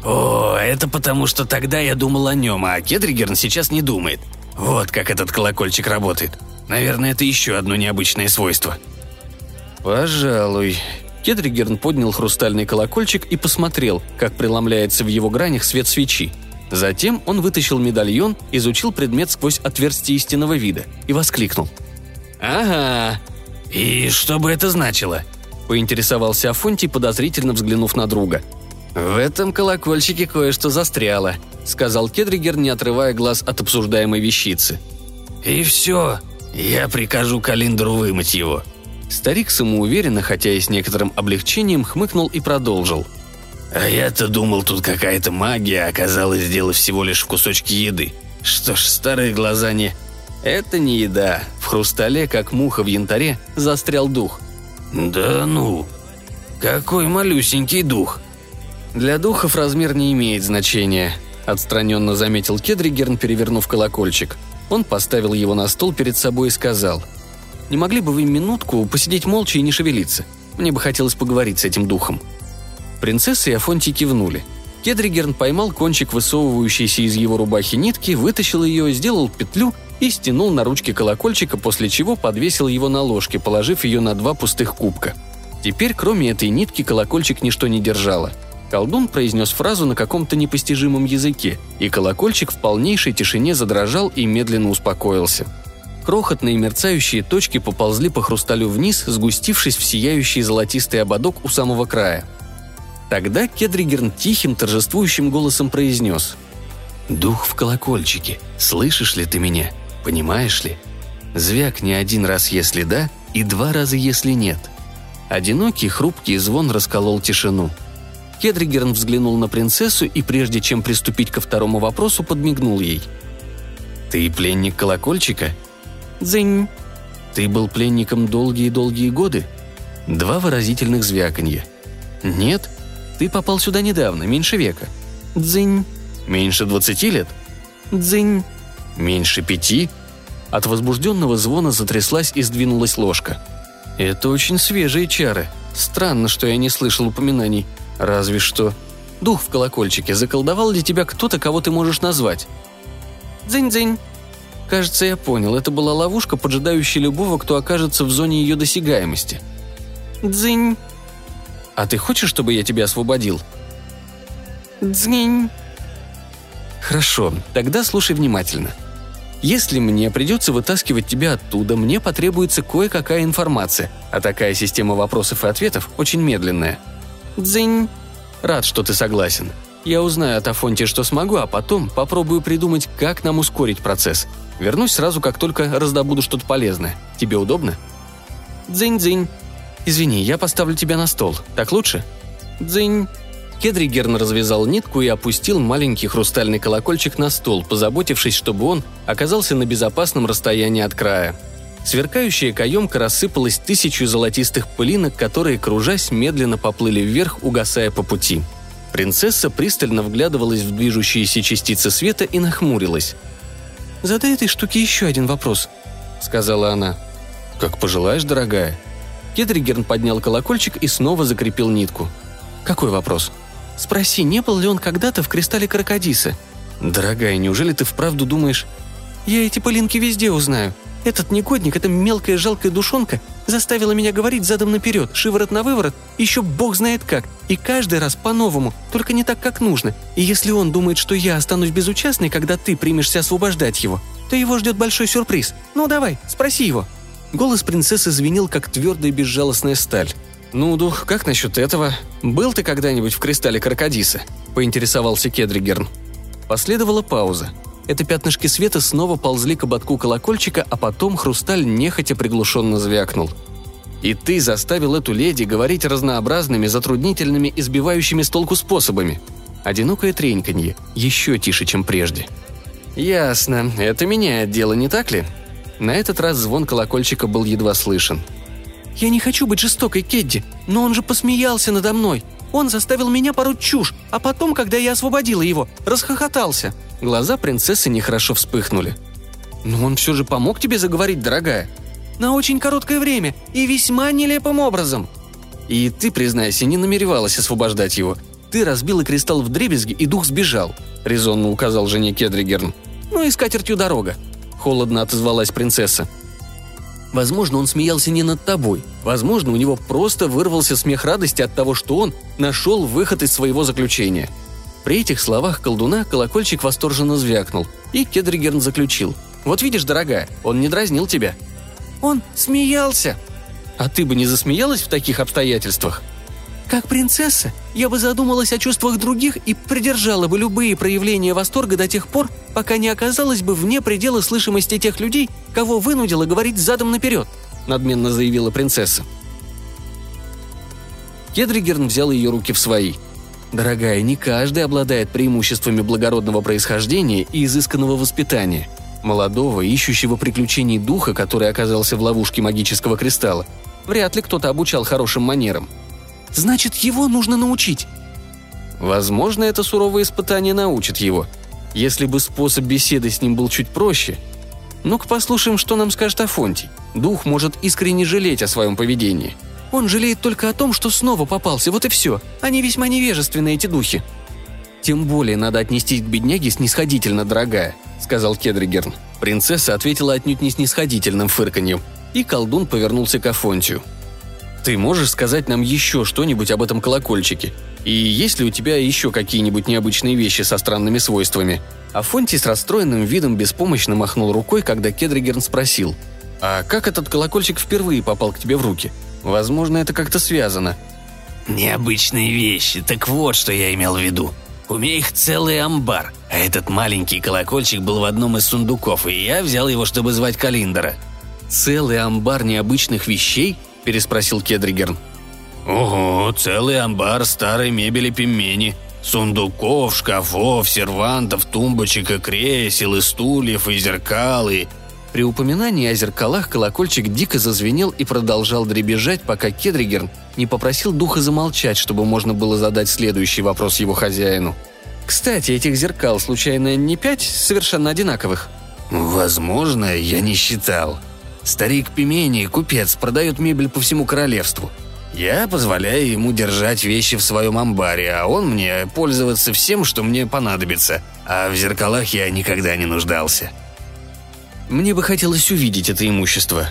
«О, это потому, что тогда я думал о нем, а Кедригерн сейчас не думает. Вот как этот колокольчик работает. Наверное, это еще одно необычное свойство». «Пожалуй». Кедригерн поднял хрустальный колокольчик и посмотрел, как преломляется в его гранях свет свечи. Затем он вытащил медальон, изучил предмет сквозь отверстие истинного вида и воскликнул. «Ага, «И что бы это значило?» – поинтересовался Афонтий, подозрительно взглянув на друга. «В этом колокольчике кое-что застряло», – сказал Кедригер, не отрывая глаз от обсуждаемой вещицы. «И все. Я прикажу Калиндру вымыть его». Старик самоуверенно, хотя и с некоторым облегчением, хмыкнул и продолжил. «А я-то думал, тут какая-то магия, оказалось, дело всего лишь в кусочке еды. Что ж, старые глаза не...» Это не еда. В хрустале, как муха в янтаре, застрял дух. Да ну, какой малюсенький дух. Для духов размер не имеет значения, отстраненно заметил Кедригерн, перевернув колокольчик. Он поставил его на стол перед собой и сказал. «Не могли бы вы минутку посидеть молча и не шевелиться? Мне бы хотелось поговорить с этим духом». Принцесса и Афонтий кивнули. Кедригерн поймал кончик высовывающейся из его рубахи нитки, вытащил ее, сделал петлю и стянул на ручке колокольчика, после чего подвесил его на ложке, положив ее на два пустых кубка. Теперь, кроме этой нитки, колокольчик ничто не держало. Колдун произнес фразу на каком-то непостижимом языке, и колокольчик в полнейшей тишине задрожал и медленно успокоился. Крохотные мерцающие точки поползли по хрусталю вниз, сгустившись в сияющий золотистый ободок у самого края. Тогда Кедригерн тихим торжествующим голосом произнес «Дух в колокольчике, слышишь ли ты меня?» Понимаешь ли? Звякни один раз, если да, и два раза, если нет. Одинокий, хрупкий звон расколол тишину. Кедригерн взглянул на принцессу и, прежде чем приступить ко второму вопросу, подмигнул ей. «Ты пленник колокольчика?» «Дзынь». «Ты был пленником долгие-долгие годы?» Два выразительных звяканья. «Нет, ты попал сюда недавно, меньше века». «Дзынь». «Меньше двадцати лет?» «Дзынь». «Меньше пяти?» От возбужденного звона затряслась и сдвинулась ложка. «Это очень свежие чары. Странно, что я не слышал упоминаний. Разве что...» «Дух в колокольчике. Заколдовал ли тебя кто-то, кого ты можешь назвать?» «Дзынь-дзынь». Кажется, я понял. Это была ловушка, поджидающая любого, кто окажется в зоне ее досягаемости. «Дзынь». «А ты хочешь, чтобы я тебя освободил?» «Дзынь». «Хорошо, тогда слушай внимательно. Если мне придется вытаскивать тебя оттуда, мне потребуется кое-какая информация, а такая система вопросов и ответов очень медленная». «Дзынь». «Рад, что ты согласен. Я узнаю от Афонти, что смогу, а потом попробую придумать, как нам ускорить процесс. Вернусь сразу, как только раздобуду что-то полезное. Тебе удобно?» «Дзынь-дзынь». «Извини, я поставлю тебя на стол. Так лучше?» «Дзынь». Кедригерн развязал нитку и опустил маленький хрустальный колокольчик на стол, позаботившись, чтобы он оказался на безопасном расстоянии от края. Сверкающая каемка рассыпалась тысячу золотистых пылинок, которые, кружась, медленно поплыли вверх, угасая по пути. Принцесса пристально вглядывалась в движущиеся частицы света и нахмурилась. «Задай этой штуке еще один вопрос», — сказала она. «Как пожелаешь, дорогая». Кедригерн поднял колокольчик и снова закрепил нитку. «Какой вопрос?» Спроси, не был ли он когда-то в кристалле Крокодиса?» «Дорогая, неужели ты вправду думаешь...» «Я эти пылинки везде узнаю. Этот негодник, эта мелкая жалкая душонка заставила меня говорить задом наперед, шиворот на выворот, еще бог знает как, и каждый раз по-новому, только не так, как нужно. И если он думает, что я останусь безучастной, когда ты примешься освобождать его, то его ждет большой сюрприз. Ну давай, спроси его». Голос принцессы звенел, как твердая безжалостная сталь. «Ну, дух, как насчет этого? Был ты когда-нибудь в кристалле Крокодиса?» – поинтересовался Кедригерн. Последовала пауза. Это пятнышки света снова ползли к ободку колокольчика, а потом хрусталь нехотя приглушенно звякнул. «И ты заставил эту леди говорить разнообразными, затруднительными, избивающими с толку способами. Одинокое треньканье, еще тише, чем прежде». «Ясно, это меняет дело, не так ли?» На этот раз звон колокольчика был едва слышен – «Я не хочу быть жестокой, Кедди, но он же посмеялся надо мной. Он заставил меня пороть чушь, а потом, когда я освободила его, расхохотался». Глаза принцессы нехорошо вспыхнули. «Но он все же помог тебе заговорить, дорогая?» «На очень короткое время и весьма нелепым образом». «И ты, признайся, не намеревалась освобождать его. Ты разбила кристалл в дребезги, и дух сбежал», — резонно указал жене Кедригерн. «Ну и с катертью дорога», — холодно отозвалась принцесса. Возможно, он смеялся не над тобой. Возможно, у него просто вырвался смех радости от того, что он нашел выход из своего заключения. При этих словах колдуна колокольчик восторженно звякнул, и Кедригерн заключил. «Вот видишь, дорогая, он не дразнил тебя». «Он смеялся». «А ты бы не засмеялась в таких обстоятельствах?» Как принцесса, я бы задумалась о чувствах других и придержала бы любые проявления восторга до тех пор, пока не оказалась бы вне предела слышимости тех людей, кого вынудила говорить задом наперед», — надменно заявила принцесса. Кедригерн взял ее руки в свои. «Дорогая, не каждый обладает преимуществами благородного происхождения и изысканного воспитания. Молодого, ищущего приключений духа, который оказался в ловушке магического кристалла, вряд ли кто-то обучал хорошим манерам. Значит, его нужно научить. Возможно, это суровое испытание научит его. Если бы способ беседы с ним был чуть проще. Ну-ка послушаем, что нам скажет Афонтий. Дух может искренне жалеть о своем поведении. Он жалеет только о том, что снова попался, вот и все. Они весьма невежественные, эти духи. «Тем более надо отнестись к бедняге снисходительно, дорогая», — сказал Кедригерн. Принцесса ответила отнюдь не снисходительным фырканьем, и колдун повернулся к Афонтию. Ты можешь сказать нам еще что-нибудь об этом колокольчике? И есть ли у тебя еще какие-нибудь необычные вещи со странными свойствами?» Афонти с расстроенным видом беспомощно махнул рукой, когда Кедригерн спросил. «А как этот колокольчик впервые попал к тебе в руки? Возможно, это как-то связано». «Необычные вещи, так вот, что я имел в виду. У меня их целый амбар, а этот маленький колокольчик был в одном из сундуков, и я взял его, чтобы звать Калиндера. «Целый амбар необычных вещей?» – переспросил Кедригерн. «Ого, целый амбар старой мебели пельмени. Сундуков, шкафов, сервантов, тумбочек и кресел, и стульев, и зеркал, и...» При упоминании о зеркалах колокольчик дико зазвенел и продолжал дребезжать, пока Кедригерн не попросил духа замолчать, чтобы можно было задать следующий вопрос его хозяину. «Кстати, этих зеркал, случайно, не пять совершенно одинаковых?» «Возможно, я не считал. Старик Пимени, купец, продает мебель по всему королевству. Я позволяю ему держать вещи в своем амбаре, а он мне пользоваться всем, что мне понадобится. А в зеркалах я никогда не нуждался». Мне бы хотелось увидеть это имущество.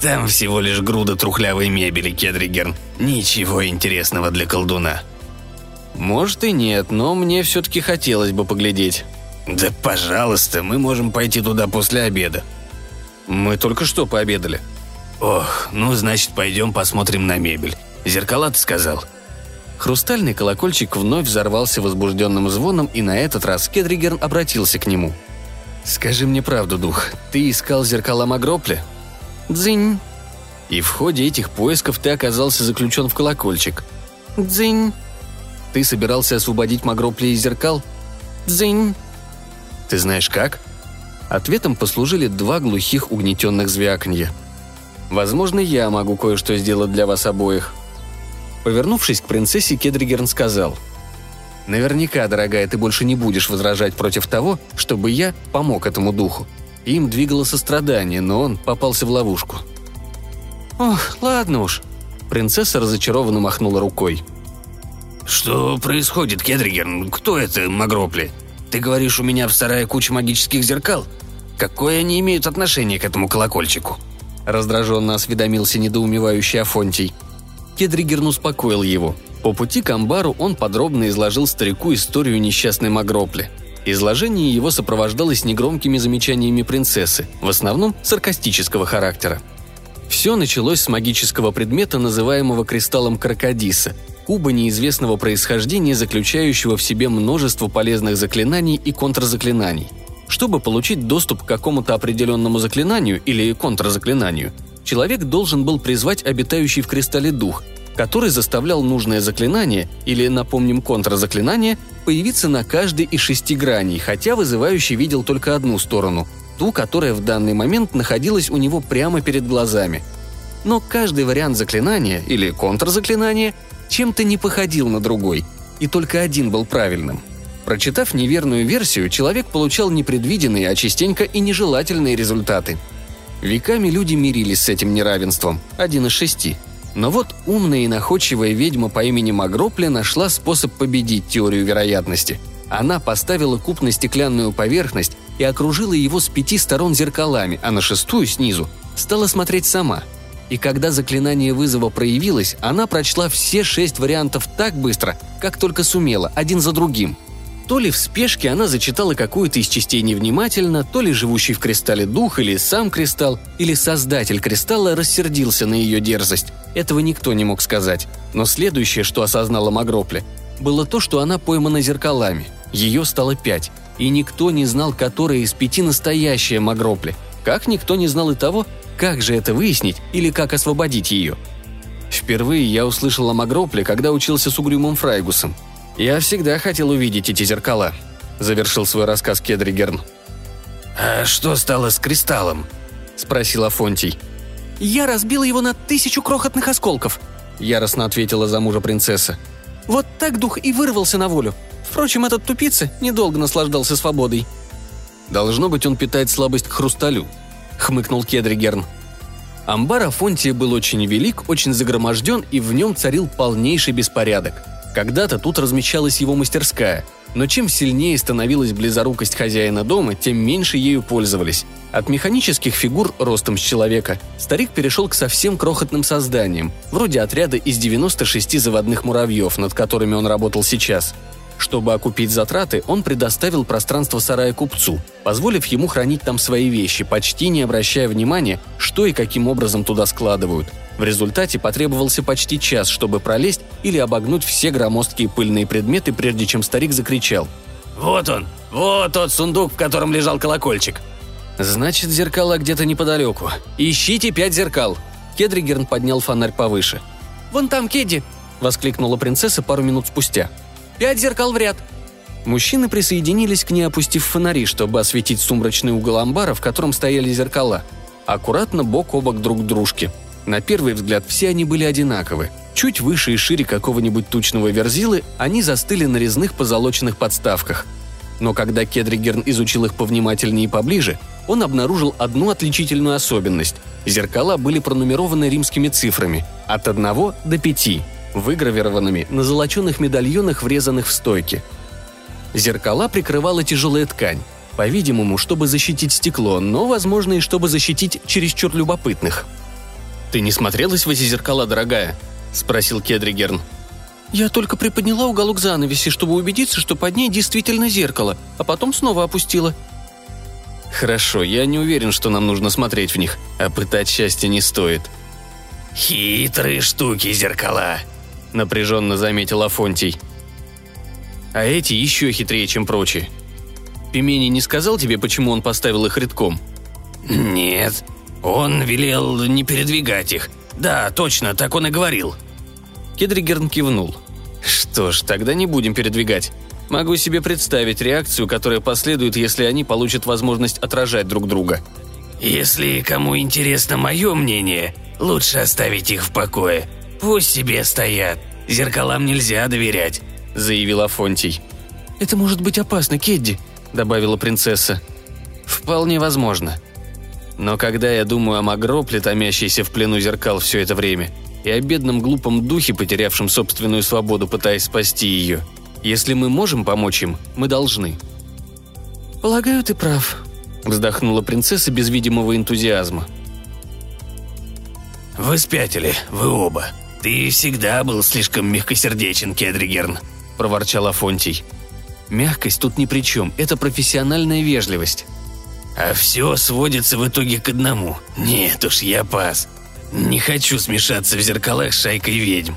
Там всего лишь груда трухлявой мебели, Кедригерн. Ничего интересного для колдуна. Может и нет, но мне все-таки хотелось бы поглядеть. Да пожалуйста, мы можем пойти туда после обеда. Мы только что пообедали. Ох, ну значит пойдем посмотрим на мебель. Зеркала ты сказал? Хрустальный колокольчик вновь взорвался возбужденным звоном, и на этот раз Кедригерн обратился к нему – «Скажи мне правду, дух. Ты искал зеркала Магропля?» «Дзынь». «И в ходе этих поисков ты оказался заключен в колокольчик?» «Дзынь». «Ты собирался освободить Магропля из зеркал?» «Дзынь». «Ты знаешь как?» Ответом послужили два глухих угнетенных звяканья. «Возможно, я могу кое-что сделать для вас обоих». Повернувшись к принцессе, Кедригерн сказал – Наверняка, дорогая, ты больше не будешь возражать против того, чтобы я помог этому духу. Им двигало сострадание, но он попался в ловушку. «Ох, ладно уж», — принцесса разочарованно махнула рукой. «Что происходит, Кедригерн? Кто это, Магропли? Ты говоришь, у меня в сарае куча магических зеркал? Какое они имеют отношение к этому колокольчику?» Раздраженно осведомился недоумевающий Афонтий. Кедригерн успокоил его. По пути к амбару он подробно изложил старику историю несчастной Магропли. Изложение его сопровождалось негромкими замечаниями принцессы, в основном саркастического характера. Все началось с магического предмета, называемого кристаллом Крокодиса, куба неизвестного происхождения, заключающего в себе множество полезных заклинаний и контрзаклинаний. Чтобы получить доступ к какому-то определенному заклинанию или контрзаклинанию, человек должен был призвать обитающий в кристалле дух – который заставлял нужное заклинание, или, напомним, контрзаклинание, появиться на каждой из шести граней, хотя вызывающий видел только одну сторону – ту, которая в данный момент находилась у него прямо перед глазами. Но каждый вариант заклинания или контрзаклинания чем-то не походил на другой, и только один был правильным. Прочитав неверную версию, человек получал непредвиденные, а частенько и нежелательные результаты. Веками люди мирились с этим неравенством, один из шести – но вот умная и находчивая ведьма по имени Магропля нашла способ победить теорию вероятности. Она поставила куб на стеклянную поверхность и окружила его с пяти сторон зеркалами, а на шестую снизу стала смотреть сама. И когда заклинание вызова проявилось, она прочла все шесть вариантов так быстро, как только сумела, один за другим – то ли в спешке она зачитала какую-то из частей невнимательно, то ли живущий в кристалле дух, или сам кристалл, или создатель кристалла рассердился на ее дерзость. Этого никто не мог сказать. Но следующее, что осознала Магропля, было то, что она поймана зеркалами. Ее стало пять. И никто не знал, которая из пяти настоящая Магропля. Как никто не знал и того, как же это выяснить или как освободить ее. Впервые я услышал о Магропле, когда учился с угрюмым Фрайгусом – «Я всегда хотел увидеть эти зеркала», — завершил свой рассказ Кедригерн. «А что стало с кристаллом?» — спросил Афонтий. «Я разбил его на тысячу крохотных осколков», — яростно ответила за мужа принцесса. «Вот так дух и вырвался на волю. Впрочем, этот тупица недолго наслаждался свободой». «Должно быть, он питает слабость к хрусталю», — хмыкнул Кедригерн. Амбар Афонтия был очень велик, очень загроможден, и в нем царил полнейший беспорядок — когда-то тут размещалась его мастерская, но чем сильнее становилась близорукость хозяина дома, тем меньше ею пользовались. От механических фигур ростом с человека старик перешел к совсем крохотным созданиям, вроде отряда из 96 заводных муравьев, над которыми он работал сейчас. Чтобы окупить затраты, он предоставил пространство сарая купцу, позволив ему хранить там свои вещи, почти не обращая внимания, что и каким образом туда складывают – в результате потребовался почти час, чтобы пролезть или обогнуть все громоздкие пыльные предметы, прежде чем старик закричал. «Вот он! Вот тот сундук, в котором лежал колокольчик!» «Значит, зеркала где-то неподалеку. Ищите пять зеркал!» Кедригерн поднял фонарь повыше. «Вон там, Кедди!» – воскликнула принцесса пару минут спустя. «Пять зеркал в ряд!» Мужчины присоединились к ней, опустив фонари, чтобы осветить сумрачный угол амбара, в котором стояли зеркала. Аккуратно бок о бок друг дружки. На первый взгляд все они были одинаковы. Чуть выше и шире какого-нибудь тучного верзилы они застыли на резных позолоченных подставках. Но когда Кедригерн изучил их повнимательнее и поближе, он обнаружил одну отличительную особенность. Зеркала были пронумерованы римскими цифрами – от 1 до 5, выгравированными на золоченых медальонах, врезанных в стойки. Зеркала прикрывала тяжелая ткань, по-видимому, чтобы защитить стекло, но, возможно, и чтобы защитить чересчур любопытных. «Ты не смотрелась в эти зеркала, дорогая?» – спросил Кедригерн. «Я только приподняла уголок занавеси, чтобы убедиться, что под ней действительно зеркало, а потом снова опустила», «Хорошо, я не уверен, что нам нужно смотреть в них, а пытать счастье не стоит». «Хитрые штуки зеркала», — напряженно заметил Афонтий. «А эти еще хитрее, чем прочие. Пимени не сказал тебе, почему он поставил их редком?» «Нет, он велел не передвигать их. Да, точно, так он и говорил». Кедригерн кивнул. «Что ж, тогда не будем передвигать. Могу себе представить реакцию, которая последует, если они получат возможность отражать друг друга. «Если кому интересно мое мнение, лучше оставить их в покое. Пусть себе стоят. Зеркалам нельзя доверять», — заявил Афонтий. «Это может быть опасно, Кедди», — добавила принцесса. «Вполне возможно. Но когда я думаю о Магропле, томящейся в плену зеркал все это время, и о бедном глупом духе, потерявшем собственную свободу, пытаясь спасти ее, — если мы можем помочь им, мы должны». «Полагаю, ты прав», — вздохнула принцесса без видимого энтузиазма. «Вы спятили, вы оба. Ты всегда был слишком мягкосердечен, Кедригерн», — проворчал Афонтий. «Мягкость тут ни при чем, это профессиональная вежливость». «А все сводится в итоге к одному. Нет уж, я пас. Не хочу смешаться в зеркалах с шайкой ведьм.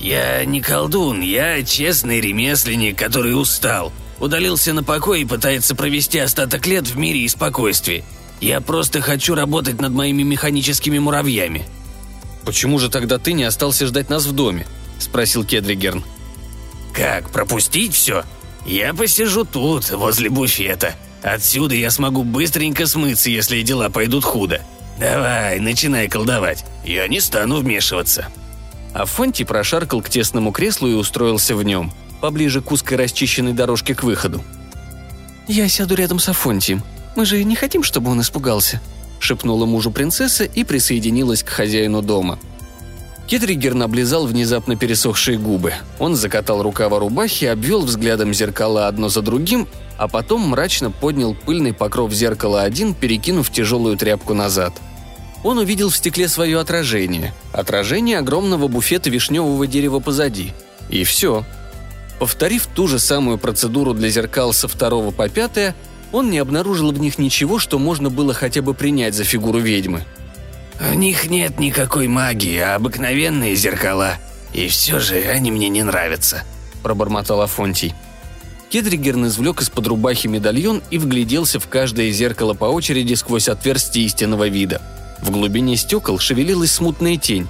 «Я не колдун, я честный ремесленник, который устал. Удалился на покой и пытается провести остаток лет в мире и спокойствии. Я просто хочу работать над моими механическими муравьями». «Почему же тогда ты не остался ждать нас в доме?» – спросил Кедригерн. «Как, пропустить все? Я посижу тут, возле буфета. Отсюда я смогу быстренько смыться, если дела пойдут худо. Давай, начинай колдовать. Я не стану вмешиваться». А Фонти прошаркал к тесному креслу и устроился в нем, поближе к узкой расчищенной дорожке к выходу. «Я сяду рядом с Афонтием. Мы же не хотим, чтобы он испугался», — шепнула мужу принцесса и присоединилась к хозяину дома. Кедригер наблизал внезапно пересохшие губы. Он закатал рукава рубахи, обвел взглядом зеркала одно за другим, а потом мрачно поднял пыльный покров зеркала один, перекинув тяжелую тряпку назад — он увидел в стекле свое отражение. Отражение огромного буфета вишневого дерева позади. И все. Повторив ту же самую процедуру для зеркал со второго по пятое, он не обнаружил в них ничего, что можно было хотя бы принять за фигуру ведьмы. «В них нет никакой магии, а обыкновенные зеркала. И все же они мне не нравятся», – пробормотал Афонтий. Кедригерн извлек из-под рубахи медальон и вгляделся в каждое зеркало по очереди сквозь отверстие истинного вида – в глубине стекол шевелилась смутная тень,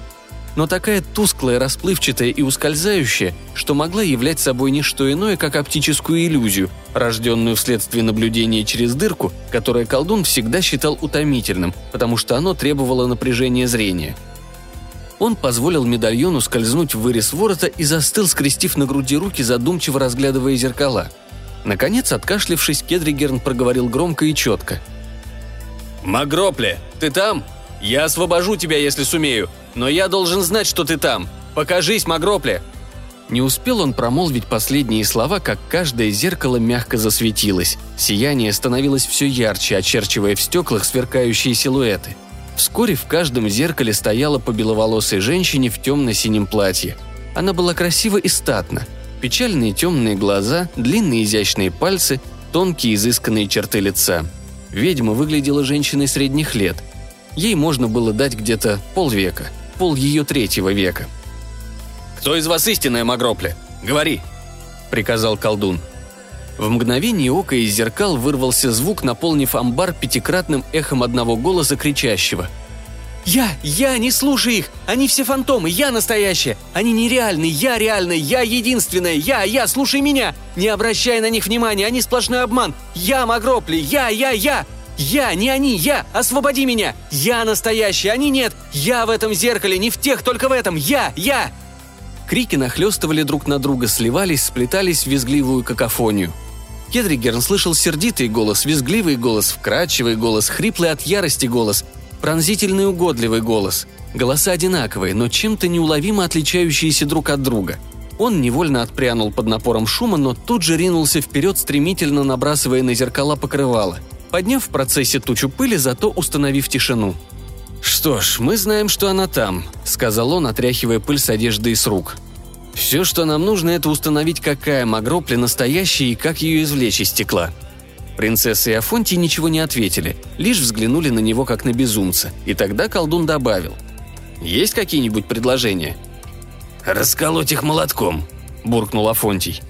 но такая тусклая, расплывчатая и ускользающая, что могла являть собой не что иное, как оптическую иллюзию, рожденную вследствие наблюдения через дырку, которое колдун всегда считал утомительным, потому что оно требовало напряжения зрения. Он позволил медальону скользнуть в вырез ворота и застыл, скрестив на груди руки, задумчиво разглядывая зеркала. Наконец, откашлившись, Кедригерн проговорил громко и четко. «Магропле, ты там?» Я освобожу тебя, если сумею, но я должен знать, что ты там. Покажись, Магропле!» Не успел он промолвить последние слова, как каждое зеркало мягко засветилось. Сияние становилось все ярче, очерчивая в стеклах сверкающие силуэты. Вскоре в каждом зеркале стояла по беловолосой женщине в темно-синем платье. Она была красива и статна. Печальные темные глаза, длинные изящные пальцы, тонкие изысканные черты лица. Ведьма выглядела женщиной средних лет – Ей можно было дать где-то полвека, пол ее третьего века. «Кто из вас истинная Магропля? Говори!» – приказал колдун. В мгновение ока из зеркал вырвался звук, наполнив амбар пятикратным эхом одного голоса кричащего. «Я! Я! Не слушай их! Они все фантомы! Я настоящая! Они нереальны! Я реальная! Я единственная! Я! Я! Слушай меня! Не обращай на них внимания! Они сплошной обман! Я Магропли! Я! Я! Я! Я! Не они! Я! Освободи меня! Я настоящий! Они нет! Я в этом зеркале! Не в тех, только в этом! Я! Я!» Крики нахлестывали друг на друга, сливались, сплетались в визгливую какофонию. Кедригерн слышал сердитый голос, визгливый голос, вкрадчивый голос, хриплый от ярости голос, пронзительный угодливый голос. Голоса одинаковые, но чем-то неуловимо отличающиеся друг от друга. Он невольно отпрянул под напором шума, но тут же ринулся вперед, стремительно набрасывая на зеркала покрывало, подняв в процессе тучу пыли, зато установив тишину. «Что ж, мы знаем, что она там», — сказал он, отряхивая пыль с одежды и с рук. Все, что нам нужно, это установить, какая Магропли настоящая и как ее извлечь из стекла. Принцесса и Афонтий ничего не ответили, лишь взглянули на него как на безумца, и тогда колдун добавил. «Есть какие-нибудь предложения?» «Расколоть их молотком», – буркнул Афонтий.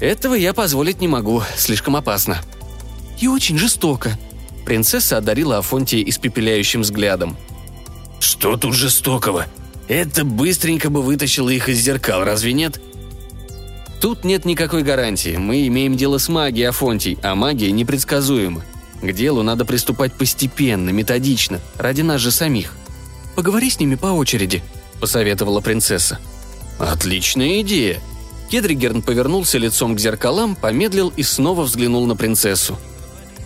«Этого я позволить не могу, слишком опасно». «И очень жестоко», Принцесса одарила Афонтия испепеляющим взглядом. «Что тут жестокого? Это быстренько бы вытащило их из зеркал, разве нет? Тут нет никакой гарантии. Мы имеем дело с магией, Афонтий, а магия непредсказуема. К делу надо приступать постепенно, методично, ради нас же самих. Поговори с ними по очереди», — посоветовала принцесса. «Отличная идея!» Кедригерн повернулся лицом к зеркалам, помедлил и снова взглянул на принцессу.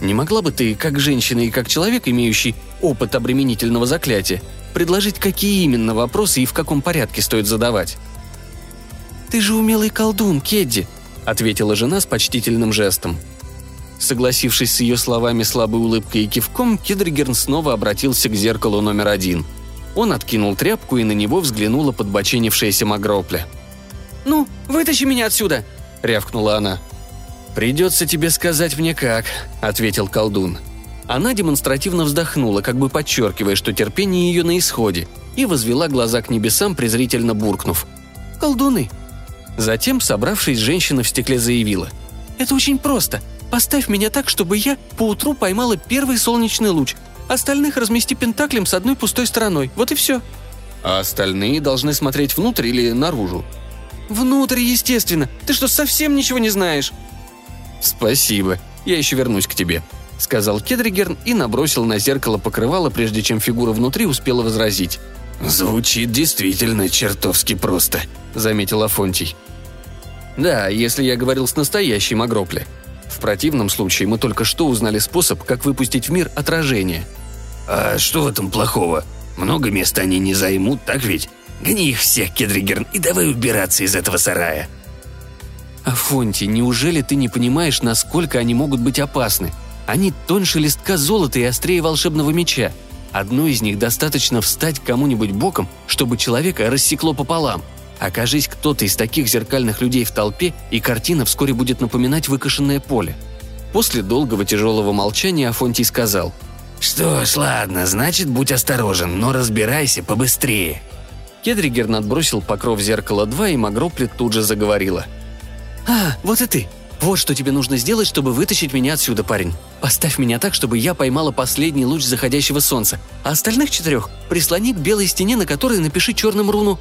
«Не могла бы ты, как женщина и как человек, имеющий опыт обременительного заклятия, предложить, какие именно вопросы и в каком порядке стоит задавать. «Ты же умелый колдун, Кедди», — ответила жена с почтительным жестом. Согласившись с ее словами слабой улыбкой и кивком, Кедригерн снова обратился к зеркалу номер один. Он откинул тряпку, и на него взглянула подбоченившаяся Магропля. «Ну, вытащи меня отсюда!» — рявкнула она. «Придется тебе сказать мне как», — ответил колдун. Она демонстративно вздохнула, как бы подчеркивая, что терпение ее на исходе, и возвела глаза к небесам, презрительно буркнув. «Колдуны!» Затем, собравшись, женщина в стекле заявила. «Это очень просто. Поставь меня так, чтобы я поутру поймала первый солнечный луч. Остальных размести пентаклем с одной пустой стороной. Вот и все». «А остальные должны смотреть внутрь или наружу?» «Внутрь, естественно. Ты что, совсем ничего не знаешь?» «Спасибо. Я еще вернусь к тебе», — сказал Кедригерн и набросил на зеркало покрывало, прежде чем фигура внутри успела возразить. «Звучит действительно чертовски просто», — заметил Афонтий. «Да, если я говорил с настоящей Магропли. В противном случае мы только что узнали способ, как выпустить в мир отражение». «А что в этом плохого? Много места они не займут, так ведь? Гони их всех, Кедригерн, и давай убираться из этого сарая». «Афонтий, неужели ты не понимаешь, насколько они могут быть опасны?» Они тоньше листка золота и острее волшебного меча. Одной из них достаточно встать кому-нибудь боком, чтобы человека рассекло пополам. Окажись кто-то из таких зеркальных людей в толпе, и картина вскоре будет напоминать выкошенное поле. После долгого тяжелого молчания Афонтий сказал. «Что ж, ладно, значит, будь осторожен, но разбирайся побыстрее». Кедригер отбросил покров зеркала 2, и Магропли тут же заговорила. «А, вот и ты. Вот что тебе нужно сделать, чтобы вытащить меня отсюда, парень. Поставь меня так, чтобы я поймала последний луч заходящего солнца, а остальных четырех прислони к белой стене, на которой напиши черным руну.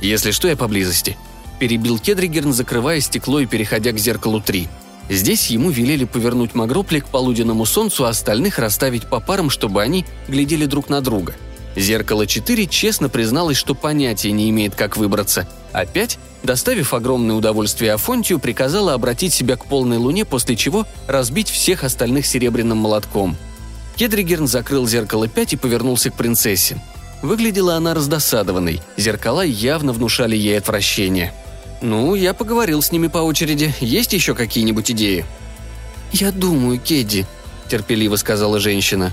Если что, я поблизости. Перебил Кедригерн, закрывая стекло и переходя к зеркалу 3. Здесь ему велели повернуть Магропли к полуденному солнцу, а остальных расставить по парам, чтобы они глядели друг на друга. Зеркало 4 честно призналось, что понятия не имеет, как выбраться. 5 доставив огромное удовольствие Афонтию, приказала обратить себя к полной луне, после чего разбить всех остальных серебряным молотком. Кедригерн закрыл зеркало 5 и повернулся к принцессе. Выглядела она раздосадованной, зеркала явно внушали ей отвращение. «Ну, я поговорил с ними по очереди. Есть еще какие-нибудь идеи?» «Я думаю, Кедди», – терпеливо сказала женщина.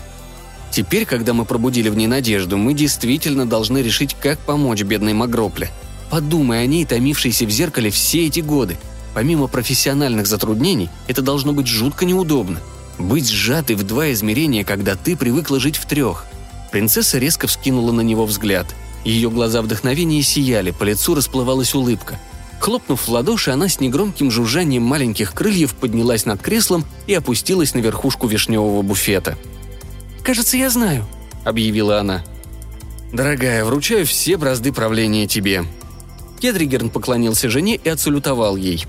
«Теперь, когда мы пробудили в ней надежду, мы действительно должны решить, как помочь бедной Магропле. Подумай о ней, томившейся в зеркале все эти годы. Помимо профессиональных затруднений, это должно быть жутко неудобно. Быть сжатой в два измерения, когда ты привыкла жить в трех. Принцесса резко вскинула на него взгляд. Ее глаза вдохновения сияли, по лицу расплывалась улыбка. Хлопнув в ладоши, она с негромким жужжанием маленьких крыльев поднялась над креслом и опустилась на верхушку вишневого буфета. «Кажется, я знаю», — объявила она. «Дорогая, вручаю все бразды правления тебе». Кедригерн поклонился жене и отсалютовал ей.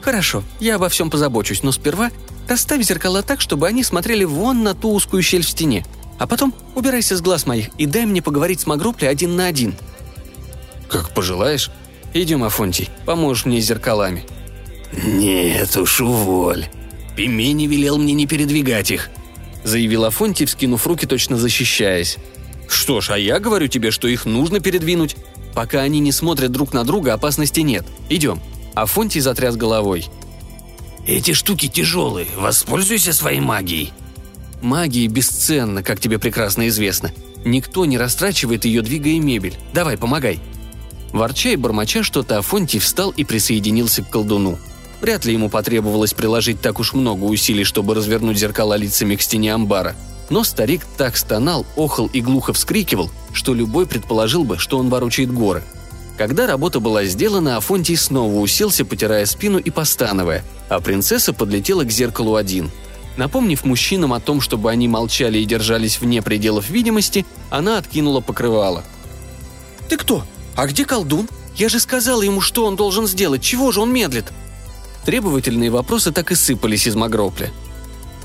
«Хорошо, я обо всем позабочусь, но сперва расставь зеркала так, чтобы они смотрели вон на ту узкую щель в стене. А потом убирайся с глаз моих и дай мне поговорить с Магрупли один на один». «Как пожелаешь. Идем, Афонтий, поможешь мне с зеркалами». «Нет уж, уволь. Пимени велел мне не передвигать их», — заявил Афонтий, вскинув руки, точно защищаясь. «Что ж, а я говорю тебе, что их нужно передвинуть. Пока они не смотрят друг на друга, опасности нет. Идем». Афонтий затряс головой. «Эти штуки тяжелые. Воспользуйся своей магией», Магия бесценна, как тебе прекрасно известно. Никто не растрачивает ее, двигая мебель. Давай, помогай». Ворча и бормоча что-то, Афонтий встал и присоединился к колдуну. Вряд ли ему потребовалось приложить так уж много усилий, чтобы развернуть зеркала лицами к стене амбара. Но старик так стонал, охал и глухо вскрикивал, что любой предположил бы, что он ворочает горы. Когда работа была сделана, Афонтий снова уселся, потирая спину и постановая, а принцесса подлетела к зеркалу один – Напомнив мужчинам о том, чтобы они молчали и держались вне пределов видимости, она откинула покрывало. «Ты кто? А где колдун? Я же сказала ему, что он должен сделать. Чего же он медлит?» Требовательные вопросы так и сыпались из Магропля.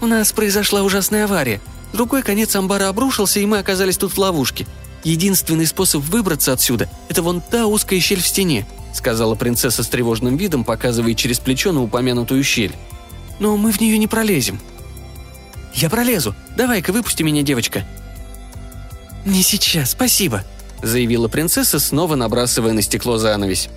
«У нас произошла ужасная авария. Другой конец амбара обрушился, и мы оказались тут в ловушке. Единственный способ выбраться отсюда – это вон та узкая щель в стене», – сказала принцесса с тревожным видом, показывая через плечо на упомянутую щель. «Но мы в нее не пролезем», «Я пролезу. Давай-ка выпусти меня, девочка». «Не сейчас, спасибо», — заявила принцесса, снова набрасывая на стекло занавесь.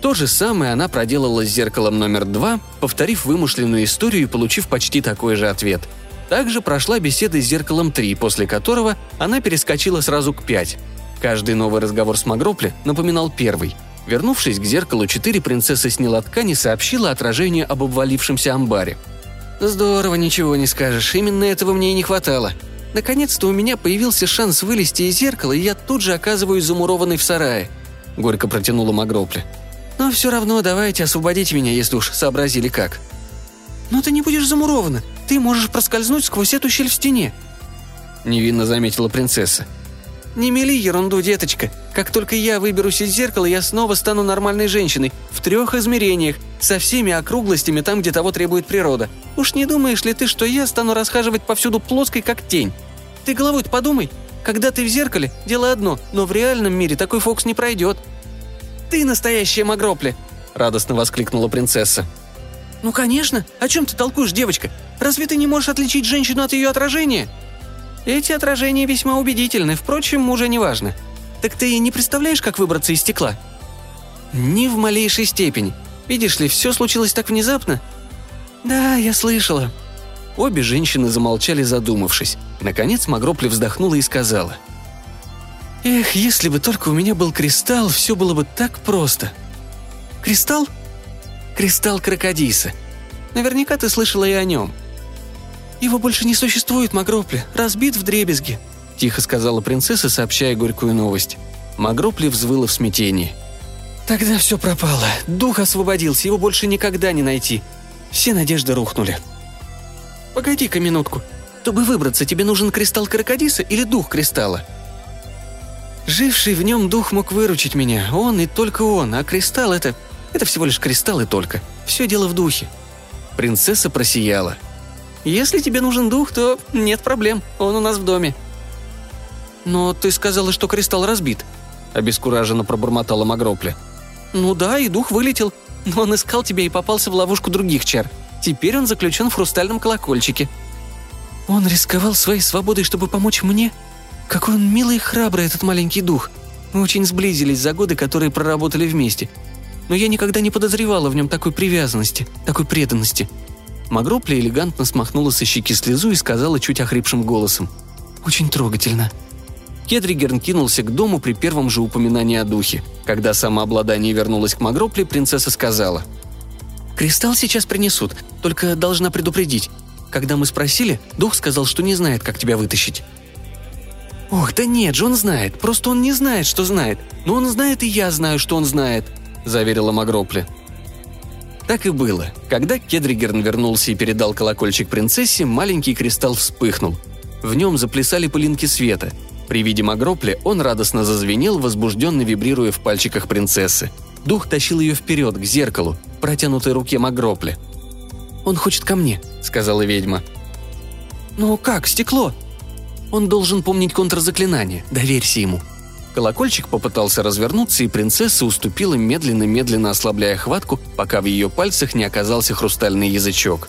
То же самое она проделала с зеркалом номер два, повторив вымышленную историю и получив почти такой же ответ. Также прошла беседа с зеркалом 3, после которого она перескочила сразу к 5. Каждый новый разговор с Магропли напоминал первый. Вернувшись к зеркалу 4, принцесса сняла ткань и сообщила отражению об обвалившемся амбаре – «Здорово, ничего не скажешь. Именно этого мне и не хватало. Наконец-то у меня появился шанс вылезти из зеркала, и я тут же оказываюсь замурованной в сарае», — горько протянула Магропля. «Но все равно давайте освободите меня, если уж сообразили как». «Но ты не будешь замурована. Ты можешь проскользнуть сквозь эту щель в стене», — невинно заметила принцесса. «Не мели ерунду, деточка. Как только я выберусь из зеркала, я снова стану нормальной женщиной. В трех измерениях. Со всеми округлостями там, где того требует природа. Уж не думаешь ли ты, что я стану расхаживать повсюду плоской, как тень? Ты головой-то подумай. Когда ты в зеркале, дело одно, но в реальном мире такой фокус не пройдет. «Ты настоящая Магропли!» – радостно воскликнула принцесса. «Ну, конечно. О чем ты толкуешь, девочка? Разве ты не можешь отличить женщину от ее отражения?» Эти отражения весьма убедительны, впрочем, уже не важно. Так ты не представляешь, как выбраться из стекла? Ни в малейшей степени. Видишь ли, все случилось так внезапно. Да, я слышала. Обе женщины замолчали, задумавшись. Наконец Магропли вздохнула и сказала. «Эх, если бы только у меня был кристалл, все было бы так просто». «Кристалл?» «Кристалл Крокодиса. Наверняка ты слышала и о нем», «Его больше не существует, Магропли. Разбит в дребезги», — тихо сказала принцесса, сообщая горькую новость. Магропли взвыла в смятении. «Тогда все пропало. Дух освободился, его больше никогда не найти. Все надежды рухнули». «Погоди-ка минутку. Чтобы выбраться, тебе нужен кристалл Крокодиса или дух кристалла?» Живший в нем дух мог выручить меня, он и только он, а кристалл это... Это всего лишь кристалл и только. Все дело в духе. Принцесса просияла. Если тебе нужен дух, то нет проблем, он у нас в доме». «Но ты сказала, что кристалл разбит», — обескураженно пробормотала Магропля. «Ну да, и дух вылетел, но он искал тебя и попался в ловушку других чар. Теперь он заключен в хрустальном колокольчике». «Он рисковал своей свободой, чтобы помочь мне? Какой он милый и храбрый, этот маленький дух. Мы очень сблизились за годы, которые проработали вместе. Но я никогда не подозревала в нем такой привязанности, такой преданности. Магропля элегантно смахнула со щеки слезу и сказала чуть охрипшим голосом. «Очень трогательно». Кедригерн кинулся к дому при первом же упоминании о духе. Когда самообладание вернулось к Магропле, принцесса сказала. «Кристалл сейчас принесут, только должна предупредить. Когда мы спросили, дух сказал, что не знает, как тебя вытащить». «Ох, да нет же, он знает, просто он не знает, что знает. Но он знает, и я знаю, что он знает», заверила Магропли. Так и было. Когда Кедригерн вернулся и передал колокольчик принцессе, маленький кристалл вспыхнул. В нем заплясали пылинки света. При виде Магропли он радостно зазвенел, возбужденно вибрируя в пальчиках принцессы. Дух тащил ее вперед, к зеркалу, протянутой руке Магропли. «Он хочет ко мне», — сказала ведьма. «Ну как, стекло?» «Он должен помнить контрзаклинание. Доверься ему», Колокольчик попытался развернуться, и принцесса уступила медленно-медленно ослабляя хватку, пока в ее пальцах не оказался хрустальный язычок.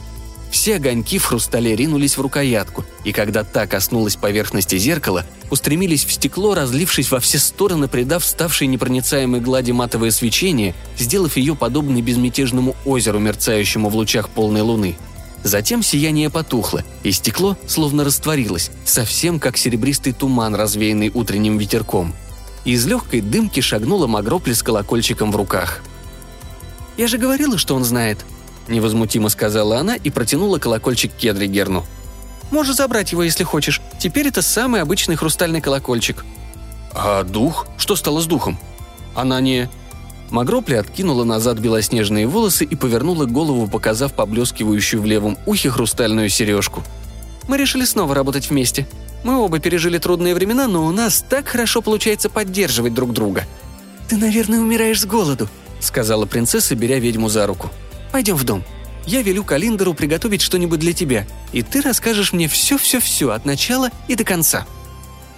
Все огоньки в хрустале ринулись в рукоятку, и когда та коснулась поверхности зеркала, устремились в стекло, разлившись во все стороны, придав ставшей непроницаемой глади матовое свечение, сделав ее подобной безмятежному озеру, мерцающему в лучах полной луны. Затем сияние потухло, и стекло словно растворилось, совсем как серебристый туман, развеянный утренним ветерком – из легкой дымки шагнула Магропли с колокольчиком в руках. «Я же говорила, что он знает», – невозмутимо сказала она и протянула колокольчик Кедригерну. «Можешь забрать его, если хочешь. Теперь это самый обычный хрустальный колокольчик». «А дух? Что стало с духом?» «Она не...» Магропли откинула назад белоснежные волосы и повернула голову, показав поблескивающую в левом ухе хрустальную сережку. «Мы решили снова работать вместе. Мы оба пережили трудные времена, но у нас так хорошо получается поддерживать друг друга». «Ты, наверное, умираешь с голоду», — сказала принцесса, беря ведьму за руку. «Пойдем в дом. Я велю Калиндеру приготовить что-нибудь для тебя, и ты расскажешь мне все-все-все от начала и до конца».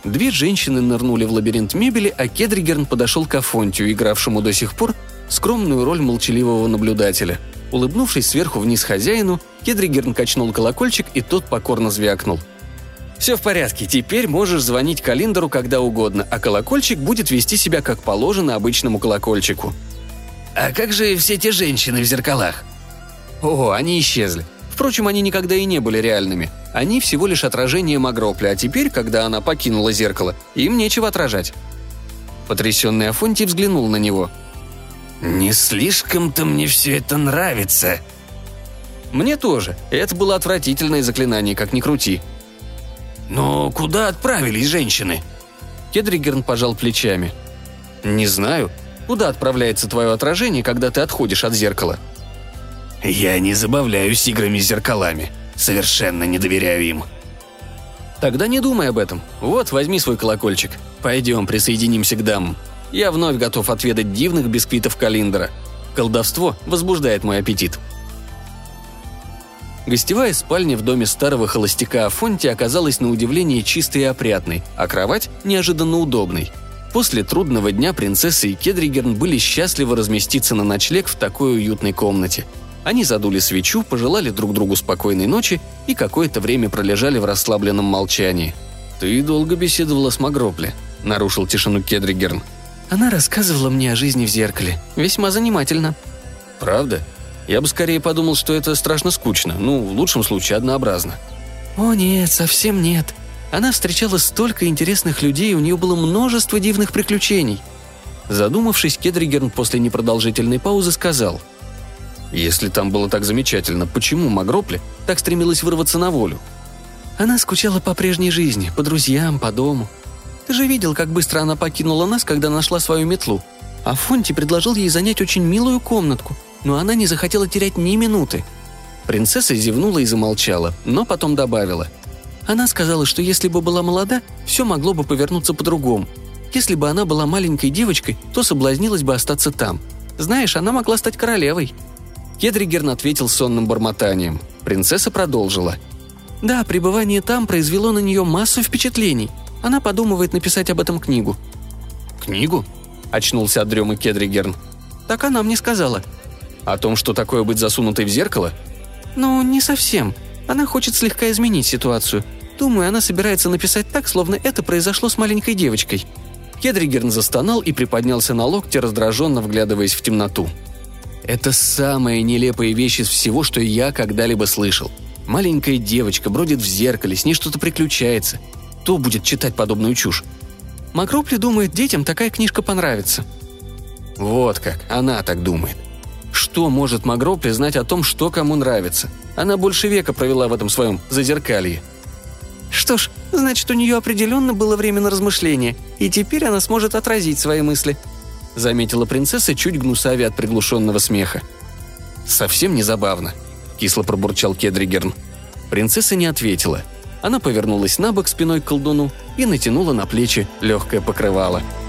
Две женщины нырнули в лабиринт мебели, а Кедригерн подошел к Афонтию, игравшему до сих пор скромную роль молчаливого наблюдателя. Улыбнувшись сверху вниз хозяину, Кедригерн качнул колокольчик, и тот покорно звякнул – все в порядке, теперь можешь звонить Калиндеру когда угодно, а колокольчик будет вести себя как положено обычному колокольчику. А как же все те женщины в зеркалах? О, они исчезли. Впрочем, они никогда и не были реальными. Они всего лишь отражение Магропли, а теперь, когда она покинула зеркало, им нечего отражать. Потрясенный Афонтий взглянул на него. «Не слишком-то мне все это нравится», «Мне тоже. Это было отвратительное заклинание, как ни крути. «Но куда отправились женщины?» Кедригерн пожал плечами. «Не знаю. Куда отправляется твое отражение, когда ты отходишь от зеркала?» «Я не забавляюсь играми с зеркалами. Совершенно не доверяю им». «Тогда не думай об этом. Вот, возьми свой колокольчик. Пойдем, присоединимся к дамам. Я вновь готов отведать дивных бисквитов Калиндера. Колдовство возбуждает мой аппетит». Гостевая спальня в доме старого холостяка Афонти оказалась на удивление чистой и опрятной, а кровать неожиданно удобной. После трудного дня принцесса и Кедригерн были счастливы разместиться на ночлег в такой уютной комнате. Они задули свечу, пожелали друг другу спокойной ночи и какое-то время пролежали в расслабленном молчании. «Ты долго беседовала с Магропли», — нарушил тишину Кедригерн. «Она рассказывала мне о жизни в зеркале. Весьма занимательно». «Правда?» Я бы скорее подумал, что это страшно скучно, ну, в лучшем случае, однообразно. О нет, совсем нет. Она встречала столько интересных людей, у нее было множество дивных приключений. Задумавшись, Кедригерн после непродолжительной паузы сказал. «Если там было так замечательно, почему Магропли так стремилась вырваться на волю?» Она скучала по прежней жизни, по друзьям, по дому. Ты же видел, как быстро она покинула нас, когда нашла свою метлу. А Фонти предложил ей занять очень милую комнатку – но она не захотела терять ни минуты. Принцесса зевнула и замолчала, но потом добавила. Она сказала, что если бы была молода, все могло бы повернуться по-другому. Если бы она была маленькой девочкой, то соблазнилась бы остаться там. Знаешь, она могла стать королевой. Кедригерн ответил сонным бормотанием. Принцесса продолжила. «Да, пребывание там произвело на нее массу впечатлений. Она подумывает написать об этом книгу». «Книгу?» – очнулся от дремы Кедригерн. «Так она мне сказала. О том, что такое быть засунутой в зеркало? Ну, не совсем. Она хочет слегка изменить ситуацию. Думаю, она собирается написать так, словно это произошло с маленькой девочкой. Кедригерн застонал и приподнялся на локте, раздраженно вглядываясь в темноту. Это самая нелепая вещь из всего, что я когда-либо слышал. Маленькая девочка бродит в зеркале, с ней что-то приключается. Кто будет читать подобную чушь? Макропли думает, детям такая книжка понравится. Вот как, она так думает. Что может Магро признать о том, что кому нравится? Она больше века провела в этом своем зазеркалье. Что ж, значит, у нее определенно было время на размышление, и теперь она сможет отразить свои мысли», — заметила принцесса чуть гнусаве от приглушенного смеха. «Совсем не забавно», — кисло пробурчал Кедригерн. Принцесса не ответила. Она повернулась на бок спиной к колдуну и натянула на плечи легкое покрывало. «Покрывало».